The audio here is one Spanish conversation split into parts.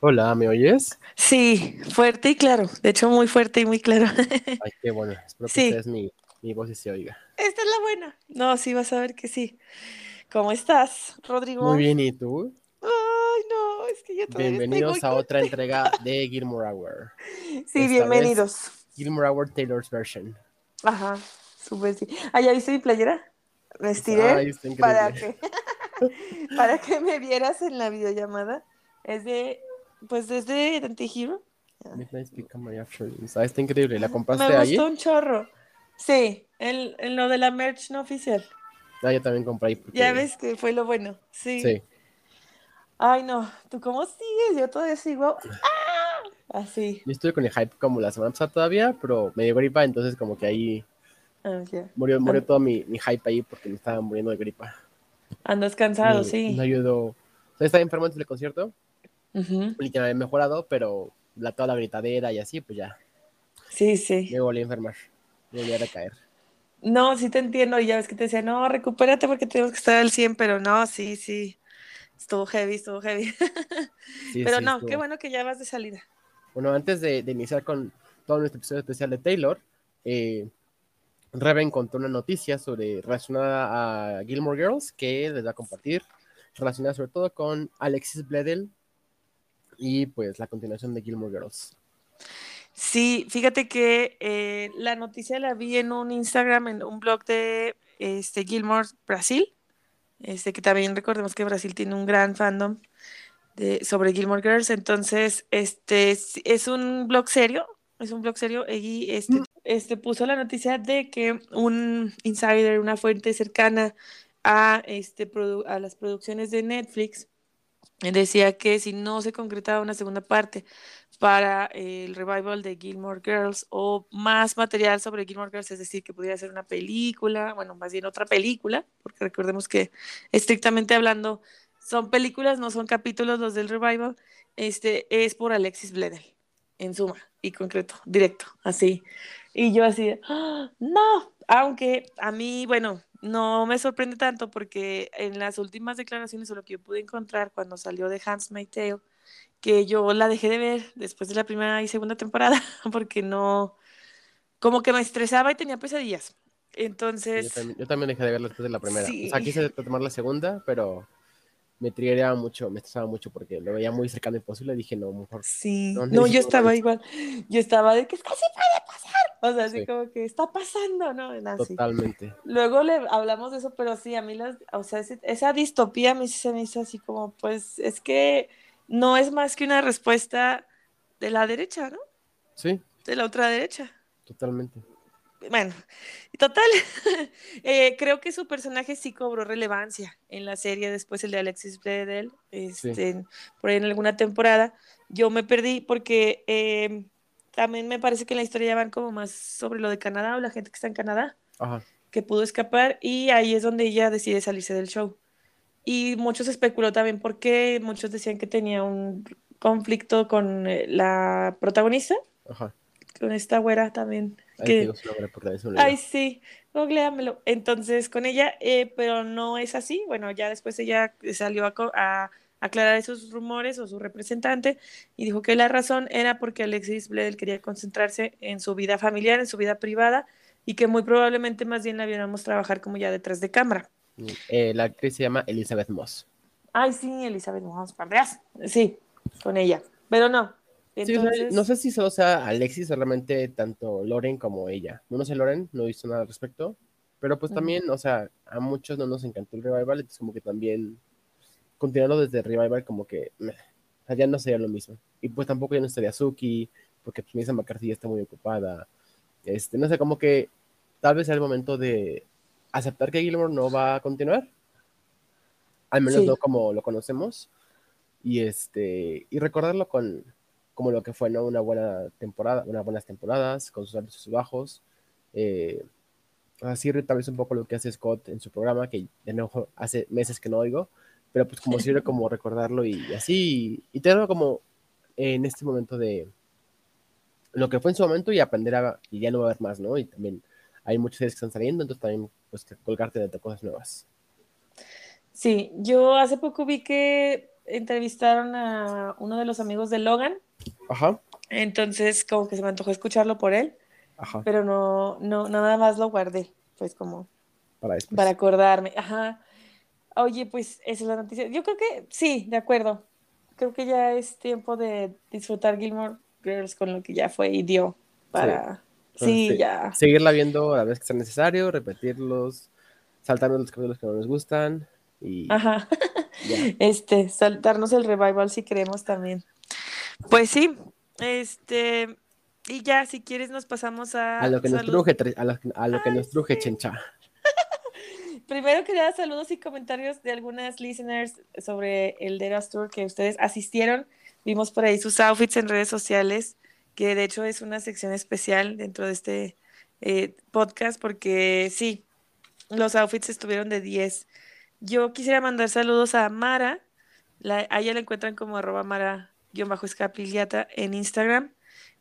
Hola, ¿me oyes? Sí, fuerte y claro. De hecho, muy fuerte y muy claro. Ay, qué bueno. Espero que Sí. ustedes mi, mi voz sí se oiga. Esta es la buena. No, sí, vas a ver que sí. ¿Cómo estás, Rodrigo? Muy bien, ¿y tú? Ay, no, es que yo todavía estoy Bienvenidos muy a otra entrega de Gilmore Hour. Sí, esta bienvenidos. Gilmore Hour Taylor's version. Ajá, súper sí. Ah, ¿ya viste mi playera? Me estiré Ay, para que, para que me vieras en la videollamada. Es de, pues desde Antihero. Midnight Become My. Ah, está increíble. ¿La compraste Me gustó un chorro. Sí, en, en lo de la merch no oficial. Ah, yo también compré ahí. porque- Ya ves que fue lo bueno. Sí. Sí. Ay, no. ¿Tú cómo sigues? Yo todavía sigo. ¡Ah! Así. Yo estuve con el hype como la semana pasada todavía, pero me dio gripa, entonces como que ahí Ah, murió, murió Ah. todo mi, mi hype ahí porque me estaba muriendo de gripa. Andas cansado, sí. No ayudó. Estaba enfermo antes del concierto Me había mejorado, pero la, toda la gritadera y así, pues ya, Sí, sí. me volví a enfermar. Me volví a recaer. No, sí te entiendo. Y ya ves que te decía, no, recupérate porque tenemos que estar al 100, pero no, sí, sí. Estuvo heavy, estuvo heavy. Sí, pero sí, no, estuvo. qué bueno que ya vas de salida. Bueno, antes de, de iniciar con todo nuestro episodio especial de Taylor, eh, Rebe encontró una noticia sobre relacionada a Gilmore Girls que les va a compartir, relacionada sobre todo con Alexis Bledel y pues la continuación de Gilmore Girls. Sí, fíjate que eh, la noticia la vi en un Instagram, en un blog de este, Gilmore Brasil, este, que también recordemos que Brasil tiene un gran fandom sobre Gilmore Girls, entonces este es, es un blog serio, es un blog serio, y este, este puso la noticia de que un insider, una fuente cercana a, este, a las producciones de Netflix, decía que si no se concretaba una segunda parte para el revival de Gilmore Girls o más material sobre Gilmore Girls, es decir, que pudiera ser una película, bueno, más bien otra película, porque recordemos que estrictamente hablando son películas, no son capítulos los del revival, este es por Alexis Bledel, en suma y concreto, directo, así. Y yo así, ¡Ah! no, aunque a mí, bueno, no me sorprende tanto porque en las últimas declaraciones o lo que yo pude encontrar cuando salió de Hans My Tale, que yo la dejé de ver después de la primera y segunda temporada porque no, como que me estresaba y tenía pesadillas. Yo Entonces, también, yo también dejé de verla después de la primera. Sí. O sea, quise tomar la segunda, pero me triggeraba mucho, me estresaba mucho porque lo veía muy cercano y posible. Dije, no, mejor. sí, No, no, yo estaba igual, yo estaba de que es que sí puede pasar, o sea, así Sí. como que está pasando, ¿no? Totalmente. Luego le hablamos de eso, pero sí, a mí las, o sea, ese- esa distopía a mí se me hizo así como, pues, es que no es más que una respuesta de la derecha, ¿no? Sí, De la otra derecha. totalmente. Bueno, total, eh, creo que su personaje sí cobró relevancia en la serie después el de Alexis Bledel, este, por ahí en alguna temporada. Yo me perdí porque eh, también me parece que en la historia ya van como más sobre lo de Canadá o la gente que está en Canadá. Ajá. que pudo escapar y ahí es donde ella decide salirse del show. Y muchos especuló también por qué, muchos decían que tenía un conflicto con eh, la protagonista, Ajá. con esta güera también. Que-. Ay, sí, googleamelo. Entonces, con ella, eh, pero no es así. Bueno, ya después ella salió a, a aclarar esos rumores o su representante y dijo que la razón era porque Alexis Bledel quería concentrarse en su vida familiar, en su vida privada y que muy probablemente más bien la viéramos trabajar como ya detrás de cámara. Eh, la actriz se llama Elizabeth Moss. Ay, sí, Elizabeth Moss Pandreas. Sí, con ella. Pero no. Sí, o sea, Entonces, no sé si solo sea Alexis o realmente tanto Loren como ella. No, no sé Loren, no visto nada al respecto. Pero pues también, o sea, a muchos no nos encantó el revival, entonces como que también continuando desde revival como que meh, ya no sería lo mismo. Y pues tampoco ya no estaría Suki, porque pues Melissa McCarthy ya está muy ocupada. Este, no sé, como que tal vez sea el momento de aceptar que Gilmore no va a continuar. Al menos Sí. no como lo conocemos. Y este, y recordarlo con como lo que fue, ¿no? Una buena temporada, unas buenas temporadas, con sus altos y sus bajos. Eh, así tal vez un poco lo que hace Scott en su programa, que de nuevo hace meses que no oigo, pero pues como sirve como recordarlo y, así, y tenerlo como en este momento de lo que fue en su momento y aprender a, y ya no va a haber más, ¿no? Y también hay muchas series que están saliendo, entonces también pues colgarte de cosas nuevas. Sí, yo hace poco vi que entrevistaron a uno de los amigos de Logan. Ajá. Entonces, como que se me antojó escucharlo por él. Ajá. Pero no, no, nada más lo guardé. Pues como Para después. para acordarme. Ajá. Oye, pues esa es la noticia. Yo creo que sí, de acuerdo. Creo que ya es tiempo de disfrutar Gilmore Girls con lo que ya fue y dio para. Sí, ya. Seguirla viendo a la vez que sea necesario, repetirlos, saltarnos los capítulos que no nos gustan y Ajá. ya. Este, saltarnos el revival si queremos también. Pues sí, este, y ya, si quieres nos pasamos a, A lo que nos truje, a lo, a lo que nos truje, sí. chencha. Primero que nada, saludos y comentarios de algunas listeners sobre el Deras Tour que ustedes asistieron. Vimos por ahí sus outfits en redes sociales, que de hecho es una sección especial dentro de este eh, podcast, porque sí, los outfits estuvieron de 10. Yo quisiera mandar saludos a Mara, la, a ella la encuentran como arroba Mara-escapigliata en Instagram.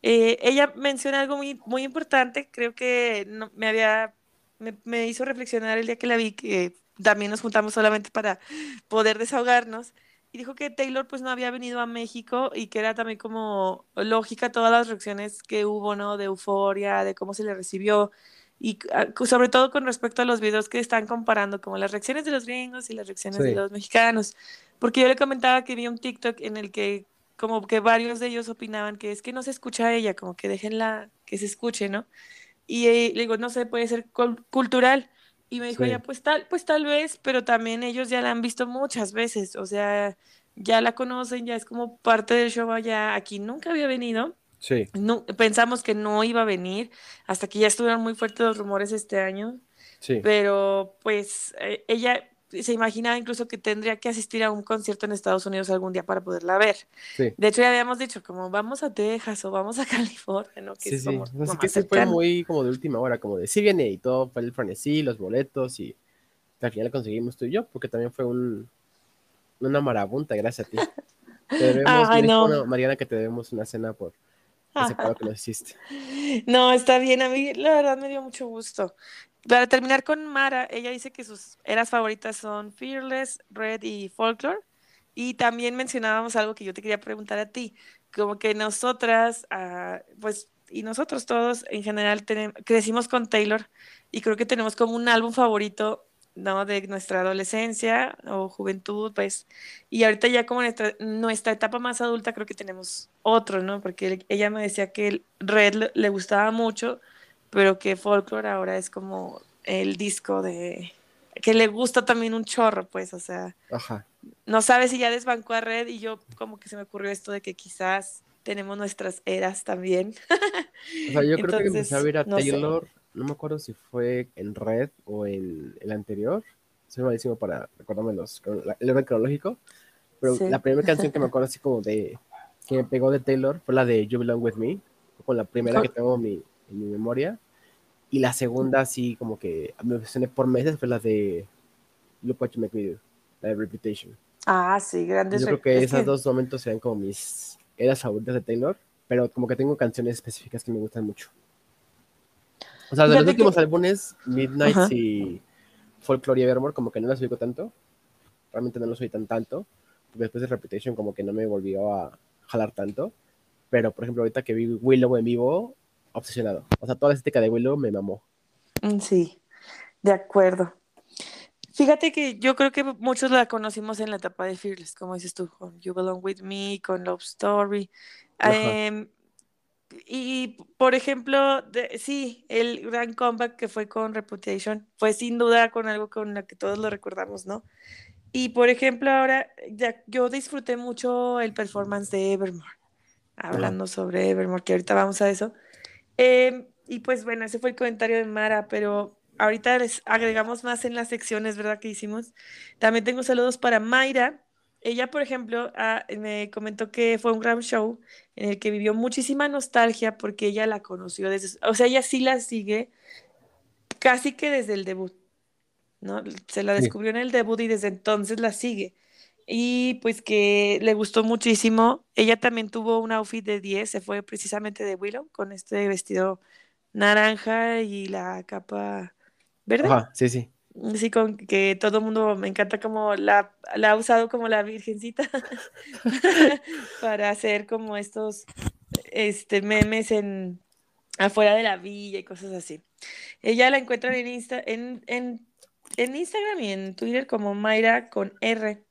Eh, ella menciona algo muy, muy importante, creo que no, me había me, me hizo reflexionar el día que la vi, que también nos juntamos solamente para poder desahogarnos, y dijo que Taylor pues no había venido a México y que era también como lógica todas las reacciones que hubo, ¿no? De euforia, de cómo se le recibió, y ah, sobre todo con respecto a los videos que están comparando, como las reacciones de los gringos y las reacciones de Sí. los mexicanos, porque yo le comentaba que vi un TikTok en el que como que varios de ellos opinaban que es que no se escucha a ella, como que déjenla que se escuche, ¿no? Y eh, le digo, no sé, puede ser cul- cultural. Y me dijo Sí. ella, pues tal, pues tal vez, pero también ellos ya la han visto muchas veces, o sea, ya la conocen, ya es como parte del show allá. Aquí nunca había venido, Sí, no, pensamos que no iba a venir, hasta que ya estuvieron muy fuertes los rumores este año, sí. pero pues eh, ella se imaginaba incluso que tendría que asistir a un concierto en Estados Unidos algún día para poderla ver. Sí. De hecho, ya habíamos dicho, como vamos a Texas o vamos a California, ¿no? Que Sí, sí. como O sea, lo sí más que sí fue muy como de última hora, como de sí viene y todo fue el frenesí, los boletos y al final conseguimos tú y yo, porque también fue un, una marabunta, gracias a ti. Te debemos, Ay, no. una- Mariana que te debemos una cena por ese paro que nos hiciste. No, está bien, a mí la verdad me dio mucho gusto. Para terminar con Mara, ella dice que sus eras favoritas son Fearless, Red y Folklore. Y también mencionábamos algo que yo te quería preguntar a ti, como que nosotras, ah, pues, y nosotros todos en general crecimos con Taylor y creo que tenemos como un álbum favorito, ¿no? De nuestra adolescencia o juventud, pues. Y ahorita ya como nuestra, nuestra etapa más adulta creo que tenemos otro, ¿no? Porque ella me decía que Red le gustaba mucho, pero que Folklore ahora es como el disco de que le gusta también un chorro, pues, o sea, Ajá. no sabe si ya desbancó a Red y yo como que se me ocurrió esto de que quizás tenemos nuestras eras también. O sea, yo creo que empecé a ver a no sé. Taylor, no me acuerdo si fue en Red o en el anterior. Soy malísimo para recordarme los, el orden cronológico. Pero Sí. la primera canción que me acuerdo así como de que me pegó de Taylor fue la de You Belong With Me, fue con la primera que tengo en mi, en mi memoria. Y la segunda así como que me obsesioné por meses fue la de Look What You Make Me Do, la de Reputation. Ah, sí, grandes. Yo re- creo que es esos que- dos momentos serían como mis eras favoritas de Taylor, pero como que tengo canciones específicas que me gustan mucho. O sea, de los Fíjate últimos que- álbumes, Midnight Ajá. y Folklore y Evermore, como que no las oigo tanto. Realmente no los oí tan tanto. Porque después de Reputation como que no me volvió a jalar tanto. Pero, por ejemplo, ahorita que vi Willow en vivo, obsesionado. O sea, toda la estética de Willow me mamó. Mm, Sí, de acuerdo. Fíjate que yo creo que muchos la conocimos en la etapa de Fearless, como dices tú, con You Belong With Me, con Love Story. Em, y, por ejemplo, de- sí, el gran comeback que fue con Reputation fue sin duda con algo con lo que todos lo recordamos, ¿no? Y, por ejemplo, ahora ya, yo disfruté mucho el performance de Evermore, hablando sobre Evermore, que ahorita vamos a eso. Em, y pues bueno, ese fue el comentario de Mara, pero ahorita les agregamos más en las secciones, ¿verdad? Que hicimos. También tengo saludos para Mayra. Ella, por ejemplo, ah, me comentó que fue un gran show en el que vivió muchísima nostalgia porque ella la conoció desde, o sea, ella sí la sigue casi que desde el debut, ¿no? Se la descubrió en el debut y desde entonces la sigue. Y pues que le gustó muchísimo. Ella también tuvo un outfit de 10, se fue precisamente de Willow con este vestido naranja y la capa verde. Ajá, sí, sí. Sí, con que todo el mundo me encanta como la, la ha usado como la virgencita para hacer como estos este, memes en afuera de la villa y cosas así. Ella la encuentran en, Insta, en, en, en Instagram y en Twitter como Mayra con R.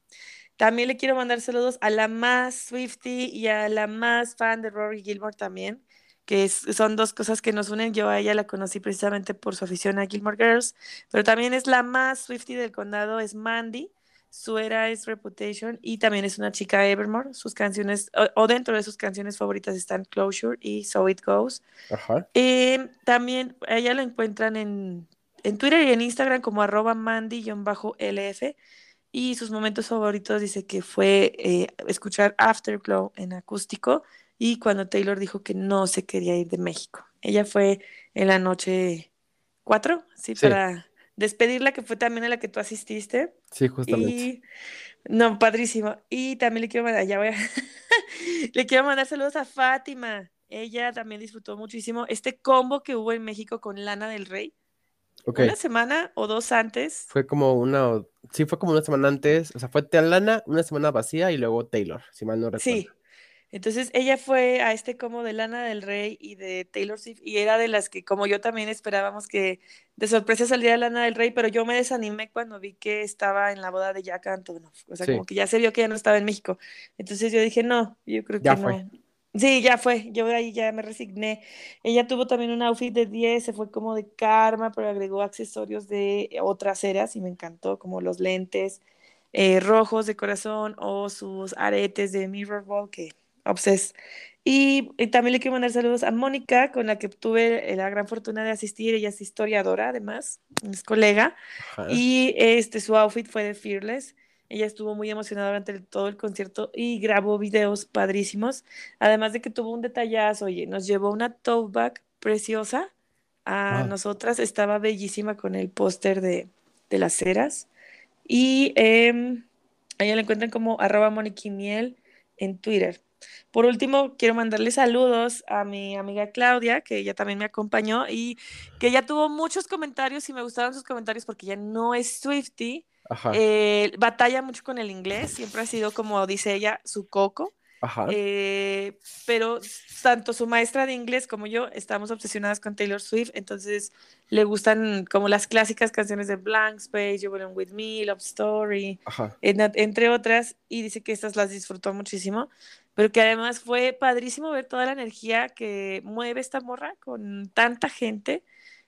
También le quiero mandar saludos a la más Swifty y a la más fan de Rory Gilmore también que son dos cosas que nos unen. Yo a ella la conocí precisamente por su afición a Gilmore Girls, pero también es la más Swifty del condado, es Mandy. Su era es Reputation y también es una chica Evermore. Sus canciones, o, dentro de sus canciones favoritas están Closure y So It Goes. Ajá. Eh, también ella la encuentran en, en Twitter y en Instagram como arroba Mandy-LF. Y sus momentos favoritos dice que fue eh, escuchar Afterglow en acústico y cuando Taylor dijo que no se quería ir de México. Ella fue en la noche 4, ¿sí? Para despedirla, que fue también a la que tú asististe. Sí, justamente. Y... No, padrísimo. Y también le quiero mandar, ya voy a... le quiero mandar saludos a Fátima. Ella también disfrutó muchísimo este combo que hubo en México con Lana del Rey. Una semana o dos antes. Fue como una, sí, fue como una semana antes, o sea, fue Lana, una semana vacía y luego Taylor, si mal no recuerdo. Sí, entonces ella fue a este como de Lana del Rey y de Taylor Swift y era de las que como yo también esperábamos que de sorpresa saliera Lana del Rey, pero yo me desanimé cuando vi que estaba en la boda de Jack Antonoff, o sea, como que ya se vio que ya no estaba en México. Entonces yo dije, no, yo creo que no. Sí, ya fue, yo ahí ya me resigné. Ella tuvo también un outfit de 10, se fue como de karma, pero agregó accesorios de otras eras y me encantó, como los lentes eh, rojos de corazón o sus aretes de Mirror Ball, que Obses. Y, también le quiero mandar saludos a Mónica, con la que tuve la gran fortuna de asistir. Ella es historiadora, además, es colega. Y este, su outfit fue de Fearless. Ella estuvo muy emocionada durante todo el concierto y grabó videos padrísimos. Además de que tuvo un detallazo, oye, nos llevó una tote bag preciosa a nosotras. Estaba bellísima con el póster de, de, las ceras. Y eh, ella la encuentran como arroba Miel en Twitter. Por último, quiero mandarle saludos a mi amiga Claudia, que ella también me acompañó y que ya tuvo muchos comentarios y me gustaron sus comentarios porque ella no es Swifty. Eh, batalla mucho con el inglés, siempre ha sido como dice ella, su coco. Eh, pero tanto su maestra de inglés como yo estamos obsesionadas con Taylor Swift, entonces le gustan como las clásicas canciones de Blank Space, You Belong With Me, Love Story, entre otras, y dice que estas las disfrutó muchísimo, pero que además fue padrísimo ver toda la energía que mueve esta morra con tanta gente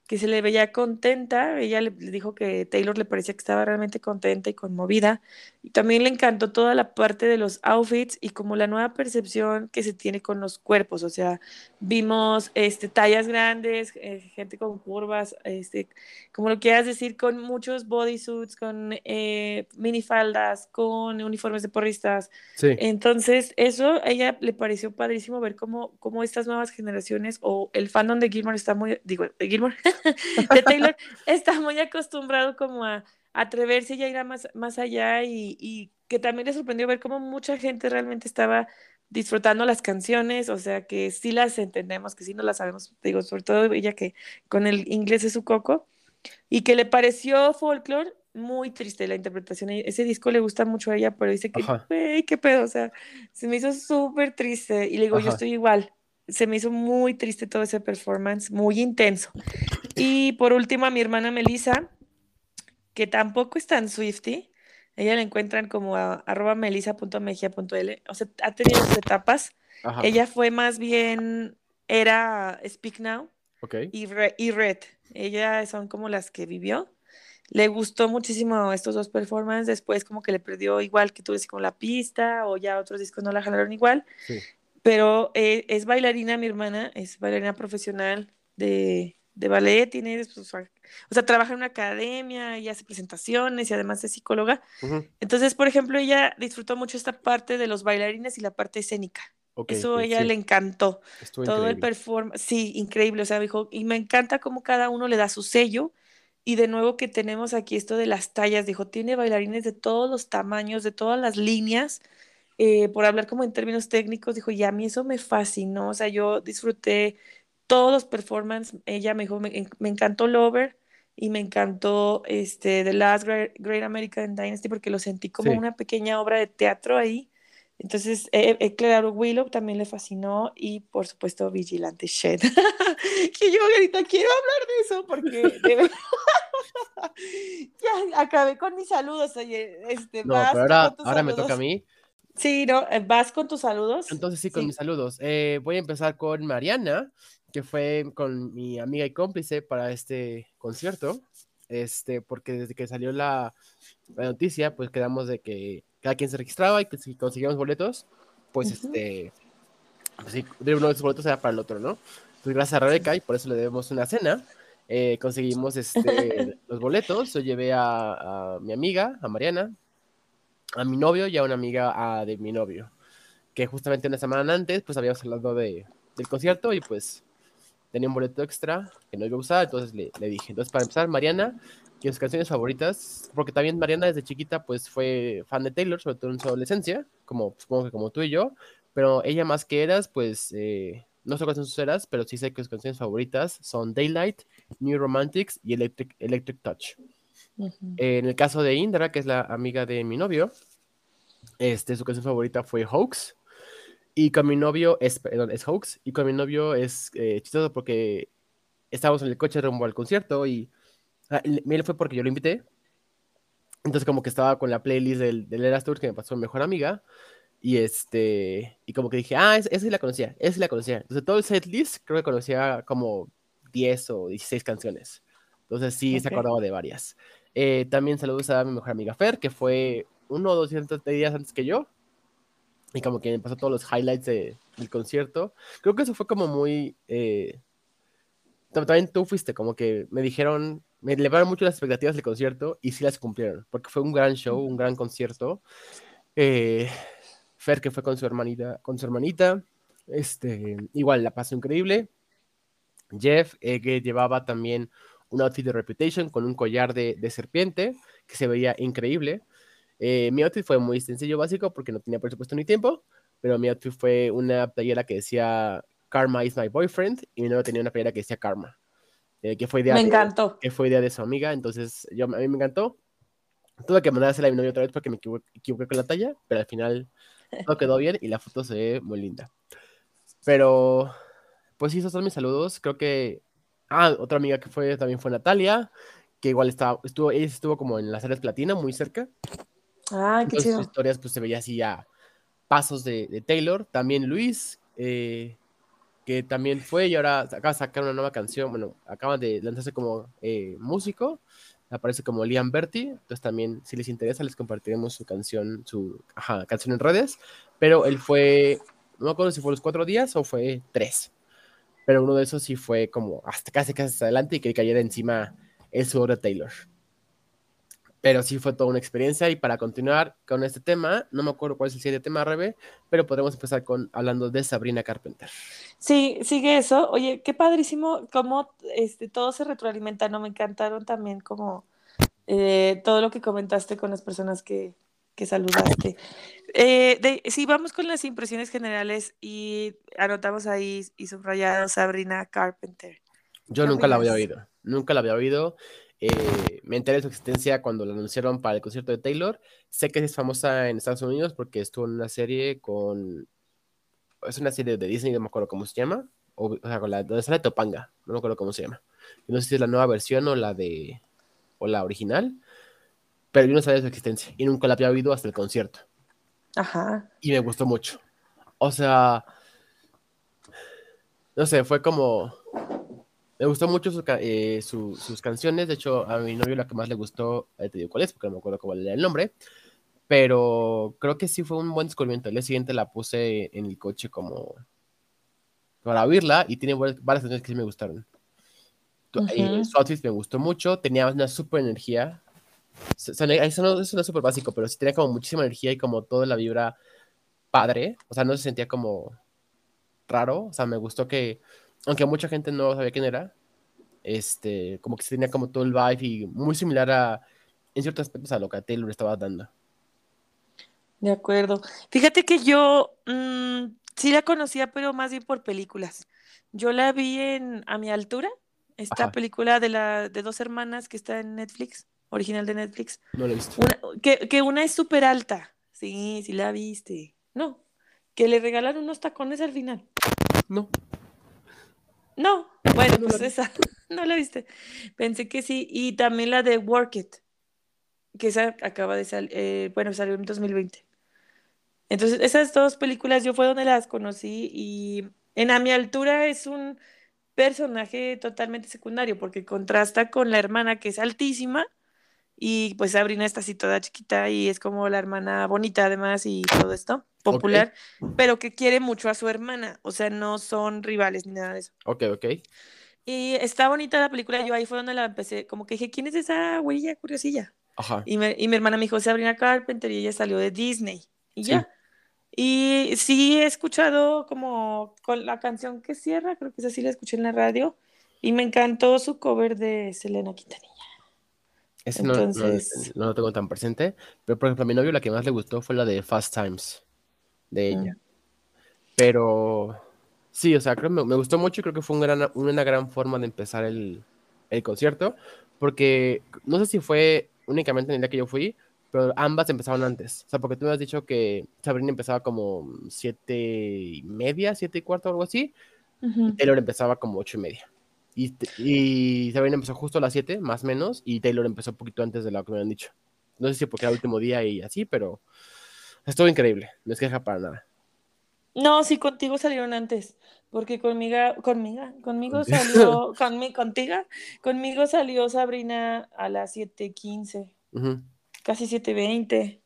que se le veía contenta. Ella le, dijo que Taylor le parecía que estaba realmente contenta y conmovida. Y también le encantó toda la parte de los outfits y como la nueva percepción que se tiene con los cuerpos. O sea, vimos este, tallas grandes, eh, gente con curvas, este, como lo quieras decir, con muchos bodysuits, con eh, minifaldas, con uniformes de porristas. Sí. Entonces, eso a ella le pareció padrísimo ver cómo, cómo estas nuevas generaciones o el fandom de Gilmore está muy, digo, de Gilmore. de Taylor está muy acostumbrado como a, atreverse y a ir más, más allá y, que también le sorprendió ver cómo mucha gente realmente estaba disfrutando las canciones, o sea que sí las entendemos, que sí no las sabemos, digo, sobre todo ella que con el inglés es su coco, y que le pareció folklore muy triste la interpretación. Ese disco le gusta mucho a ella, pero dice que, güey, qué pedo, o sea, se me hizo súper triste. Y le digo, yo estoy igual se me hizo muy triste todo ese performance, muy intenso. Y por último, a mi hermana Melissa, que tampoco es tan Swifty, ella la encuentran como a, arroba melisa.megia.l, o sea, ha tenido sus etapas. Ella fue más bien, era Speak Now y, y Red. Ella son como las que vivió. Le gustó muchísimo estos dos performances, después como que le perdió igual que tú decís con la pista o ya otros discos no la jalaron igual. Sí pero eh, es bailarina, mi hermana, es bailarina profesional de, de ballet, tiene, pues, o sea, trabaja en una academia y hace presentaciones y además es psicóloga. Entonces, por ejemplo, ella disfrutó mucho esta parte de los bailarines y la parte escénica. Eso a ella le encantó. Todo el performance, sí, increíble, o sea, dijo, y me encanta cómo cada uno le da su sello. Y de nuevo que tenemos aquí esto de las tallas, dijo, tiene bailarines de todos los tamaños, de todas las líneas. Eh, por hablar como en términos técnicos, dijo, y a mí eso me fascinó, o sea, yo disfruté todos los performances, ella me dijo, me, encantó Lover, y me encantó este The Last Great, American Dynasty porque lo sentí como una pequeña obra de teatro ahí. Entonces, eh, eh, claro, Willow también le fascinó y por supuesto Vigilante Shed. que yo ahorita quiero hablar de eso porque ya acabé con mis saludos. Oye, este, no, pero ahora, ahora me toca a mí. Sí, no, eh, vas con tus saludos. Entonces sí, con mis saludos. voy a empezar con Mariana, que fue con mi amiga y cómplice para este concierto. Este, porque desde que salió la, la noticia, pues quedamos de que cada quien se registraba y que si conseguíamos boletos, pues este, pues de uno de esos boletos era para el otro, ¿no? Entonces, gracias a Rebeca y por eso le debemos una cena. Eh, conseguimos este, los boletos. Yo llevé a, mi amiga, a Mariana, a mi novio y a una amiga de mi novio, que justamente una semana antes, pues habíamos hablado de, del concierto y pues tenía un boleto extra que no iba a usar, entonces le, le dije. Entonces, para empezar, Mariana y sus canciones favoritas, porque también Mariana desde chiquita pues fue fan de Taylor, sobre todo en su adolescencia, como supongo que como tú y yo, pero ella más que eras, pues eh, no sé cuáles son sus eras, pero sí sé que sus canciones favoritas son Daylight, New Romantics y Electric, Electric Touch. En el caso de Indra, que es la amiga de mi novio, este, su canción favorita fue Hoax. Y con mi novio es, perdón, es Hoax. Y con mi novio es eh, chistoso porque estábamos en el coche rumbo al concierto y Ah, él fue porque yo lo invité. Entonces como que estaba con la playlist del, del Eras Tour que me pasó mi mejor amiga. Y este, y como que dije, ah, esa sí la conocía, esa sí la conocía. Entonces todo el setlist creo que conocía como 10 o 16 canciones. Entonces sí se acordaba de varias. Eh, también saludos a mi mejor amiga Fer, que fue uno o dos días antes que yo. Y como que me pasó todos los highlights de, del concierto. Creo que eso fue como muy... Eh, también tú fuiste, como que me dijeron me elevaron mucho las expectativas del concierto y sí las cumplieron, porque fue un gran show, un gran concierto. Eh, Fer, que fue con su hermanita, con su hermanita, este, igual la pasó increíble. Jeff, eh, que llevaba también un outfit de Reputation con un collar de, de serpiente, que se veía increíble. Eh, mi outfit fue muy sencillo, básico, porque no tenía presupuesto ni tiempo, pero mi outfit fue una playera que decía Karma is my boyfriend y mi tenía una playera que decía Karma. Eh, que fue idea me encantó. que fue idea de su amiga, entonces yo, a mí me encantó. Tuve que mandar a mi novio otra vez porque me equivoqué, con la talla, pero al final todo quedó bien y la foto se ve muy linda. Pero, pues sí, esos son mis saludos. Creo que, ah, otra amiga que fue también fue Natalia, que igual estaba, estuvo, ella estuvo como en las áreas platina, muy cerca. Ah, qué chido. Sus historias, pues se veía así ya pasos de, de Taylor. También Luis, eh, que también fue y ahora acaba de sacar una nueva canción, bueno, acaba de lanzarse como eh, músico, aparece como Liam Berti, entonces también si les interesa les compartiremos su canción, su canción en redes, pero él fue, no me acuerdo si fue los cuatro días o fue tres, pero uno de esos sí fue como hasta casi casi hasta adelante y que cayera encima el sudor de Taylor pero sí fue toda una experiencia y para continuar con este tema, no me acuerdo cuál es el siguiente tema, Rebe, pero podemos empezar con hablando de Sabrina Carpenter. Sí, sigue eso. Oye, qué padrísimo cómo este, todo se retroalimenta, ¿no? Me encantaron también como eh, todo lo que comentaste con las personas que, que saludaste. Eh, sí, vamos con las impresiones generales y anotamos ahí y subrayado Sabrina Carpenter. Yo nunca la había oído, nunca la había oído. Eh, me enteré de su existencia cuando la anunciaron para el concierto de Taylor. Sé que es famosa en Estados Unidos porque estuvo en una serie con. Es una serie de Disney, no me acuerdo cómo se llama. O, sea, con la donde sale Topanga, no me acuerdo cómo se llama. No sé si es la nueva versión o la de. o la original. Pero yo no sabía su existencia y nunca la había oído hasta el concierto. Ajá. Y me gustó mucho. O sea. No sé, fue como me gustó mucho eh, sus canciones. De hecho, a mi novio la que más le gustó, te digo cuál es, porque no me acuerdo cuál era el nombre. Pero creo que sí fue un buen descubrimiento. El día siguiente la puse en el coche como para oírla y tiene varias canciones que sí me gustaron. Uh Su outfit me gustó mucho, tenía una super energía. Eso no, es súper básico, pero sí tenía como muchísima energía y como toda la vibra padre. O sea, no se sentía como raro. O sea, me gustó que aunque mucha gente no sabía quién era, este, como que se tenía como todo el vibe y muy similar a, en ciertos aspectos a lo que Taylor estaba dando. De acuerdo. Fíjate que yo mm, sí la conocía, pero más bien por películas. Yo la vi en A mi altura, esta Ajá. película de, la, de dos hermanas que está en Netflix, original de Netflix. No lo he visto. Una- que, que una es súper alta. Sí, sí la viste. No, que le regalan unos tacones al final. No. No, bueno, No la pues esa, no la viste. Pensé que sí. Y también la de Work It, que esa acaba de salir, bueno, salió en 2020. Entonces, esas dos películas yo fue donde las conocí y en A mi altura es un personaje totalmente secundario porque contrasta con la hermana que es altísima y pues Sabrina está así toda chiquita y es como la hermana bonita además y todo esto, popular, pero que quiere mucho a su hermana, o sea, no son rivales ni nada de eso. Ok, ok. Y está bonita la película, yo ahí fue donde la empecé, como que dije, ¿quién es esa güerilla curiosilla? Ajá. Y, me- y mi hermana me dijo Sabrina Carpenter y ella salió de Disney. Y Sí. ya. Y sí he escuchado como con la canción que cierra, creo que esa sí la escuché en la radio. Y me encantó su cover de Selena Quintanilla. Ese no, no- no lo tengo tan presente. Pero, por ejemplo, a mi novio la que más le gustó fue la de Fast Times. De ella. Mm. Pero sí, o sea, creo me, me gustó mucho y creo que fue un gran- una gran forma de empezar el, el concierto. Porque no sé si fue únicamente en el día que yo fui, pero ambas empezaron antes. O sea, porque tú me has dicho que Sabrina empezaba como siete y media, siete y cuarto, algo así. Ujú. Taylor empezaba como ocho y media. Y, y Sabrina empezó justo a las 7, más o menos, y Taylor empezó un poquito antes de lo que me han dicho. No sé si porque era el último día y así, pero estuvo increíble, no es queja para nada. No, sí, contigo salieron antes. Porque conmigo, conmigo, conmigo salió, conmi, contigo, conmigo salió Sabrina a las 7:15. Ujú. casi 7:20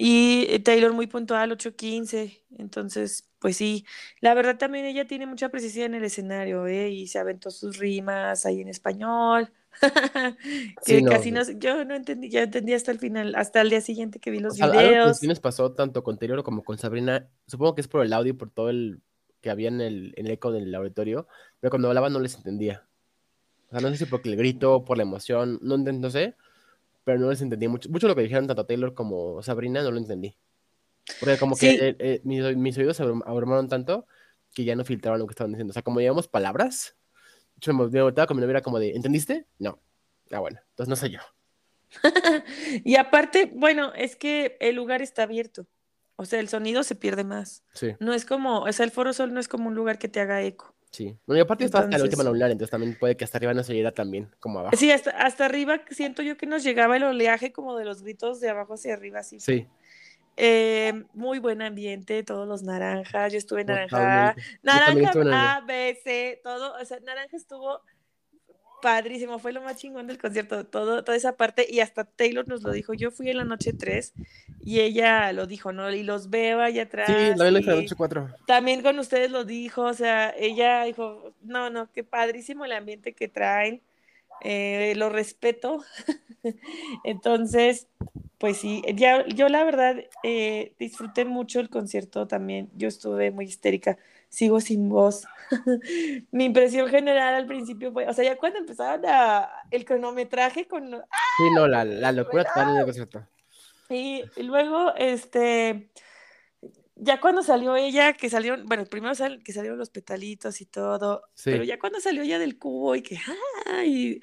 y eh, Taylor muy puntual 8:15 entonces pues sí la verdad también ella tiene mucha precisión en el escenario ¿eh? y se aventó sus rimas ahí en español que Sí, no, casi no sé, yo no entendí ya entendí hasta el final hasta el día siguiente que vi O los sea, algo que videos sí nos pasó tanto con Taylor como con Sabrina, supongo que es por el audio, por todo el que había en el, en el eco del auditorio, pero cuando hablaban no les entendía. O sea, no sé si porque el grito, por la emoción, no, no sé, pero no les entendí mucho. Mucho lo que dijeron tanto Taylor como Sabrina no lo entendí. Porque como que eh, eh, mis, mis oídos abrumaron tanto que ya no filtraban lo que estaban diciendo. O sea, como llevamos palabras, hecho, me me volteaba novia era como de, ¿entendiste? No. Ah, bueno, entonces no soy yo. y aparte bueno es que el lugar está abierto o sea el sonido se pierde más Sí, no es como o sea el Foro Sol no es como un lugar que te haga eco sí. Bueno, y aparte estaba hasta la última lunar, entonces también puede que hasta arriba no se oyera tan bien como abajo. Sí, hasta, hasta arriba siento yo que nos llegaba el oleaje como de los gritos de abajo hacia arriba, así. Sí, Eh, muy buen ambiente, todos los naranjas, yo estuve en naranja, totalmente. Yo también naranja el- A, B, C, todo, o sea, naranja estuvo padrísimo, fue lo más chingón del concierto, todo, toda esa parte, y hasta Taylor nos lo dijo, yo fui en la noche 3 y ella lo dijo, ¿no? Y los veo allá atrás. Sí, hice en la noche 4. también con ustedes lo dijo, o sea, ella dijo, no, no, qué padrísimo el ambiente que traen, eh, lo respeto. Entonces, pues sí, ya, yo la verdad eh, disfruté mucho el concierto también, yo estuve muy histérica, sigo sin voz. Mi impresión general al principio fue, o sea, ya cuando empezaron a, el cronometraje con... Sí, no, la, la locura total del concierto. Y luego, este, ya cuando salió ella, que salieron, bueno, primero sal- que salieron los petalitos y todo, Sí. pero ya cuando salió ella del cubo y que, ay,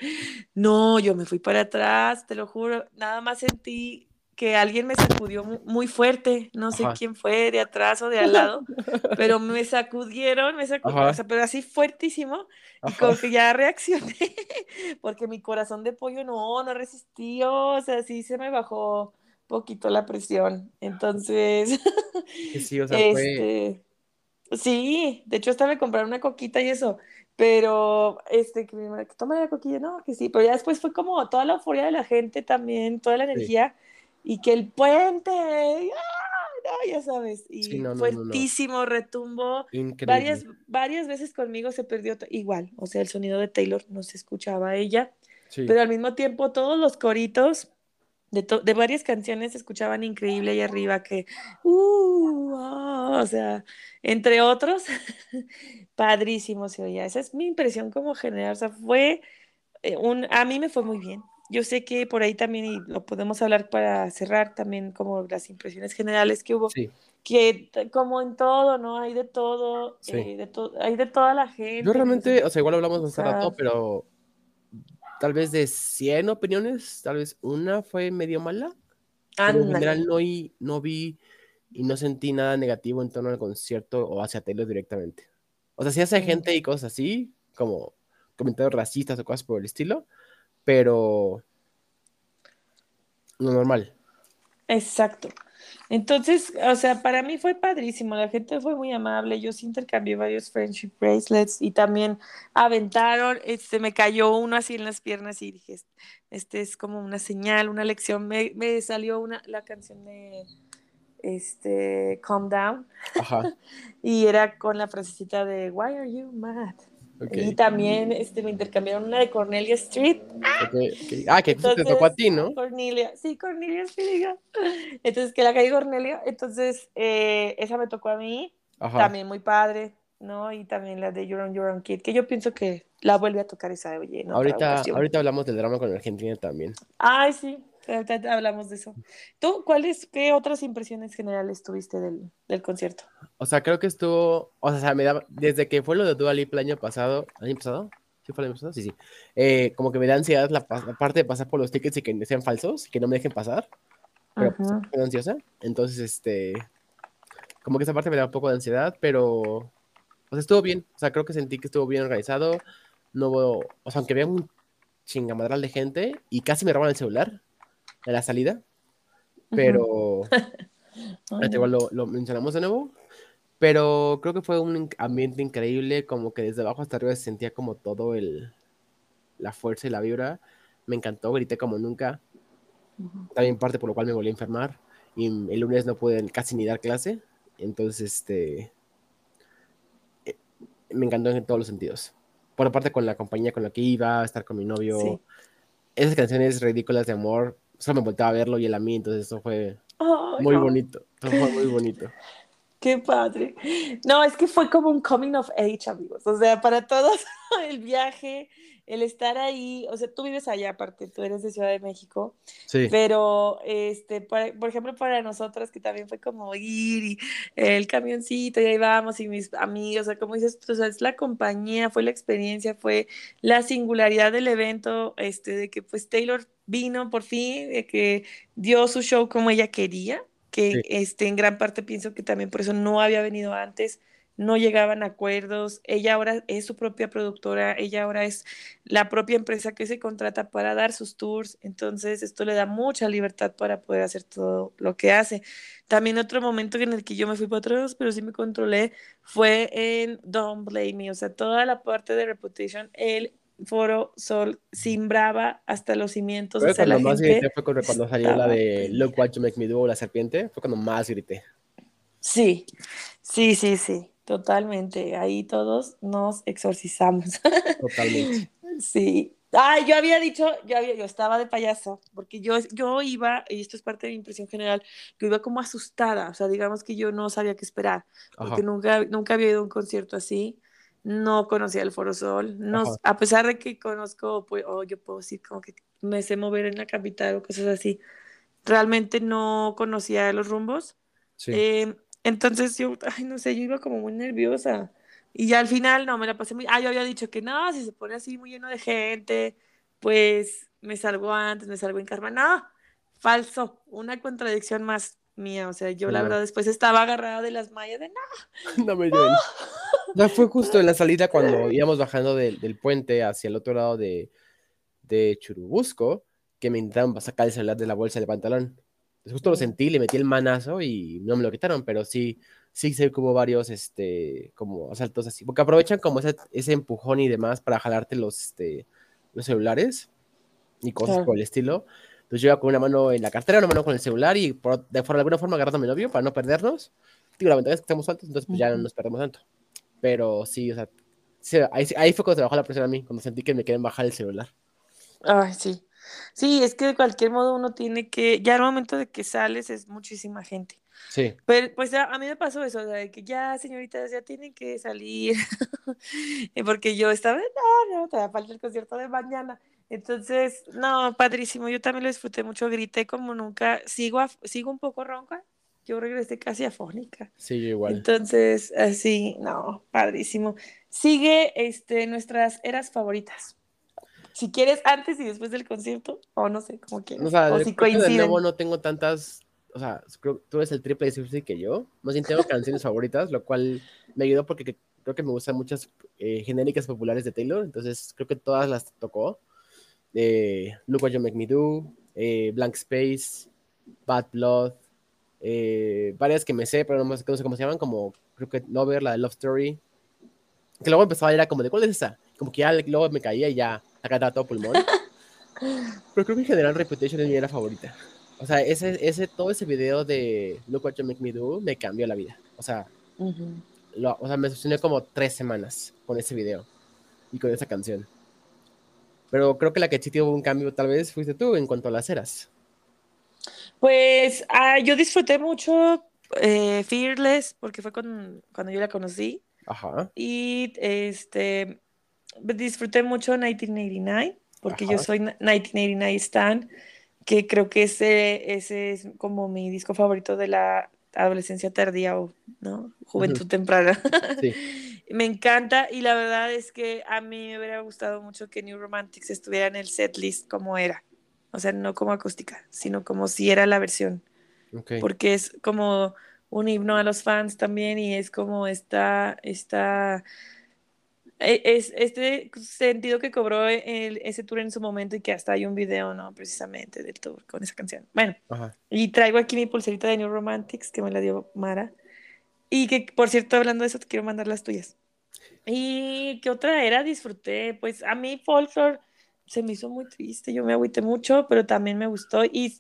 no, yo me fui para atrás, te lo juro, nada más sentí que alguien me sacudió mu- muy fuerte, no sé Ajá. quién fue, de atrás o de al lado, pero me sacudieron, me sacudieron, o sea, pero así fuertísimo, y como que ya reaccioné, porque mi corazón de pollo no, no resistió, o sea, sí se me bajó poquito la presión. Entonces, sí, o sea, fue. este, sí, de hecho hasta me compraron una coquita y eso, pero, este, que que toma la coquilla, no, que sí, pero ya después fue como toda la euforia de la gente también, toda la energía, y que el puente, ¡ah! no, ya sabes, y Sí, no, no, no, fuertísimo retumbo, Increíble. varias, varias veces conmigo se perdió igual, o sea, el sonido de Taylor no se escuchaba a ella, Sí. pero al mismo tiempo todos los coritos de, to- de varias canciones se escuchaban increíble ahí arriba, que, uh, ah, o sea, entre otros, padrísimo se oía. Esa es mi impresión como general, o sea, fue eh, un, a mí me fue muy bien. Yo sé que por ahí también, y lo podemos hablar para cerrar también como las impresiones generales que hubo, Sí. que como en todo, ¿no? Hay de todo, Sí. eh, de to- hay de toda la gente. Yo realmente, o sea, igual hablamos hace rato, pero tal vez de 100 opiniones, tal vez una fue medio mala. Pero en general no, y- no vi y no sentí nada negativo en torno al concierto o hacia Taylor directamente. O sea, sí hace Mm. gente y cosas así, como comentarios racistas o cosas por el estilo, pero lo normal. Exacto. Entonces, o sea, para mí fue padrísimo, la gente fue muy amable, yo sí intercambié varios friendship bracelets y también aventaron, este, me cayó uno así en las piernas y dije, este es como una señal, una lección, me, me salió una, la canción de, este, Calm Down, Ajá, y era con la frasecita de, Why are you mad? Y también, este, me intercambiaron una de Cornelia Street. Ah, que te tocó a ti, ¿no? Cornelia, sí, Cornelia Spiga. Entonces, que la calle Cornelia, entonces, eh, esa me tocó a mí, Ajá. también muy padre, ¿no? Y también la de Your Own, Your Own Kid, que yo pienso que la vuelve a tocar esa, oye, en otra Ahorita, ocasión. ahorita hablamos del drama con Argentina también. Ay, sí, hablamos de eso. ¿Tú, cuáles, qué otras impresiones generales tuviste del, del concierto? O sea, creo que estuvo, o sea, me daba, desde que fue lo de Dua Lipa el año pasado, ¿el año pasado? ¿Sí fue el año pasado? Sí, sí. Eh, como que me da ansiedad la, la parte de pasar por los tickets y que sean falsos, que no me dejen pasar, pero pues, estoy ansiosa. Entonces, este, como que esa parte me da un poco de ansiedad, pero, o sea, estuvo bien. O sea, creo que sentí que estuvo bien organizado. No hubo, o sea, aunque había un chingamadral de gente y casi me roban el celular en la salida, pero... Igual lo, lo mencionamos de nuevo, pero creo que fue un ambiente increíble, como que desde abajo hasta arriba se sentía como todo el, la fuerza y la vibra. Me encantó, grité como nunca. También parte por lo cual me volví a enfermar y el lunes no pude casi ni dar clase. Entonces, este, eh, me encantó en todos los sentidos. Por aparte con la compañía con la que iba, estar con mi novio. Sí. Esas canciones ridículas de amor, solo me volteaba a verlo y él a mí, entonces eso fue muy no. bonito. Eso fue muy bonito. Qué padre. No, es que fue como un coming of age, amigos. O sea, para todos el viaje, el estar ahí, o sea, tú vives allá aparte, tú eres de Ciudad de México, Sí. pero este, para- por ejemplo, para nosotras que también fue como ir y el camioncito y ahí vamos y mis amigos, o sea, como dices, tú, o sea, es la compañía, fue la experiencia, fue la singularidad del evento, este, de que pues Taylor vino por fin, de que dio su show como ella quería, que Sí. este, en gran parte pienso que también por eso no había venido antes, no llegaban a acuerdos, ella ahora es su propia productora, ella ahora es la propia empresa que se contrata para dar sus tours, entonces esto le da mucha libertad para poder hacer todo lo que hace. También otro momento en el que yo me fui para atrás, pero sí me controlé, fue en Don't Blame Me, o sea, toda la parte de Reputation, el Foro Sol simbraba hasta los cimientos, Creo o la cuando más gente grité fue cuando, cuando salió la de. Look What You Make Me Do, la serpiente, fue cuando más grité. Sí, sí, sí, sí, totalmente. Ahí todos nos exorcizamos. Totalmente. Sí. Ay, yo había dicho, yo, había, yo estaba de payaso, porque yo, yo iba, y esto es parte de mi impresión general, yo iba como asustada, o sea, digamos que yo no sabía qué esperar, porque Ajá. nunca, nunca había ido a un concierto así, no conocía el Foro Sol, no, Ajá. a pesar de que conozco, pues, o yo puedo decir como que me sé mover en la capital o cosas así, realmente no conocía los rumbos. Sí. Eh, entonces yo, ay, no sé, yo iba como muy nerviosa. Y ya al final, no, me la pasé muy... Ah, yo había dicho que no, si se pone así muy lleno de gente, pues me salgo antes, me salgo en karma. No, falso, una contradicción más mía. O sea, yo la No. verdad después estaba agarrada de las mallas de no. No me lloren. O sea, fue justo en la salida cuando íbamos bajando del, del puente hacia el otro lado de, de Churubusco, que me intentaron sacar el celular de la bolsa del pantalón. Justo lo sentí, le metí el manazo y no me lo quitaron, pero sí, sí sé que hubo varios, este, como asaltos así, porque aprovechan como ese, ese empujón y demás para jalarte los, este, los celulares y cosas Claro. por el estilo. Entonces yo iba con una mano en la cartera, una mano con el celular y por, de, por alguna forma agarrando a mi novio para no perdernos. Digo, la ventaja es que estamos altos, entonces pues ya no nos perdemos tanto. Pero sí, o sea, ahí, ahí fue cuando se bajó la presión a mí, cuando sentí que me querían bajar el celular. Ay, sí. Sí, es que de cualquier modo uno tiene que, ya al momento de que sales es muchísima gente. Sí, Pero pues a, a mí me pasó eso, o sea, de que ya, señoritas, ya tienen que salir, porque yo estaba, no, no, todavía falta el concierto de mañana. Entonces, no, padrísimo, yo también lo disfruté mucho, grité como nunca, sigo, sigo un poco ronca, yo regresé casi afónica. sí, yo igual. Entonces, así, no, padrísimo. Sigue este, nuestras eras favoritas. si quieres antes y después del concierto, o no sé, como quieras. O sea, o si coinciden. nuevo no tengo tantas, o sea, creo que tú eres el triple de Swiftie que yo, más bien tengo canciones favoritas, lo cual me ayudó porque que- creo que me gustan muchas eh, genéricas populares de Taylor, entonces creo que todas las tocó. Eh, Look What You Make Me Do, eh, Blank Space, Bad Blood, eh, varias que me sé, pero no, sé cómo se llaman, como creo que Lover, la de Love Story, que luego empezaba a ir a como de cuál es esa, como que ya luego me caía y ya la cantaba a todo pulmón. Pero creo que en general Reputation es mi era favorita. O sea, ese, ese, todo ese video de Look What You Make Me Do me cambió la vida. O sea, lo- o sea me sostené como tres semanas con ese video y con esa canción. Pero creo que la que sí tuvo un cambio tal vez fuiste tú en cuanto a las eras. Pues ah, yo disfruté mucho eh, Fearless, porque fue con- cuando yo la conocí. Ajá. Y este disfruté mucho 1989, porque yo soy na- 1989 Stan, que creo que ese, ese es como mi disco favorito de la adolescencia tardía o ¿no? juventud temprana. Sí. Me encanta y la verdad es que a mí me hubiera gustado mucho que New Romantics estuviera en el setlist como era. O sea, no como acústica, sino como si era la versión porque es como un himno a los fans también y es como esta, esta, e- es este sentido que cobró el- ese tour en su momento y que hasta hay un video, ¿no? Precisamente del tour con esa canción. Bueno, Ajá. y traigo aquí mi pulserita de New Romantics que me la dio Mara. Y que, por cierto, hablando de eso, te quiero mandar las tuyas. ¿Y qué otra era? Disfruté. Pues a mí Folklore se me hizo muy triste. Yo me agüité mucho, pero también me gustó. Y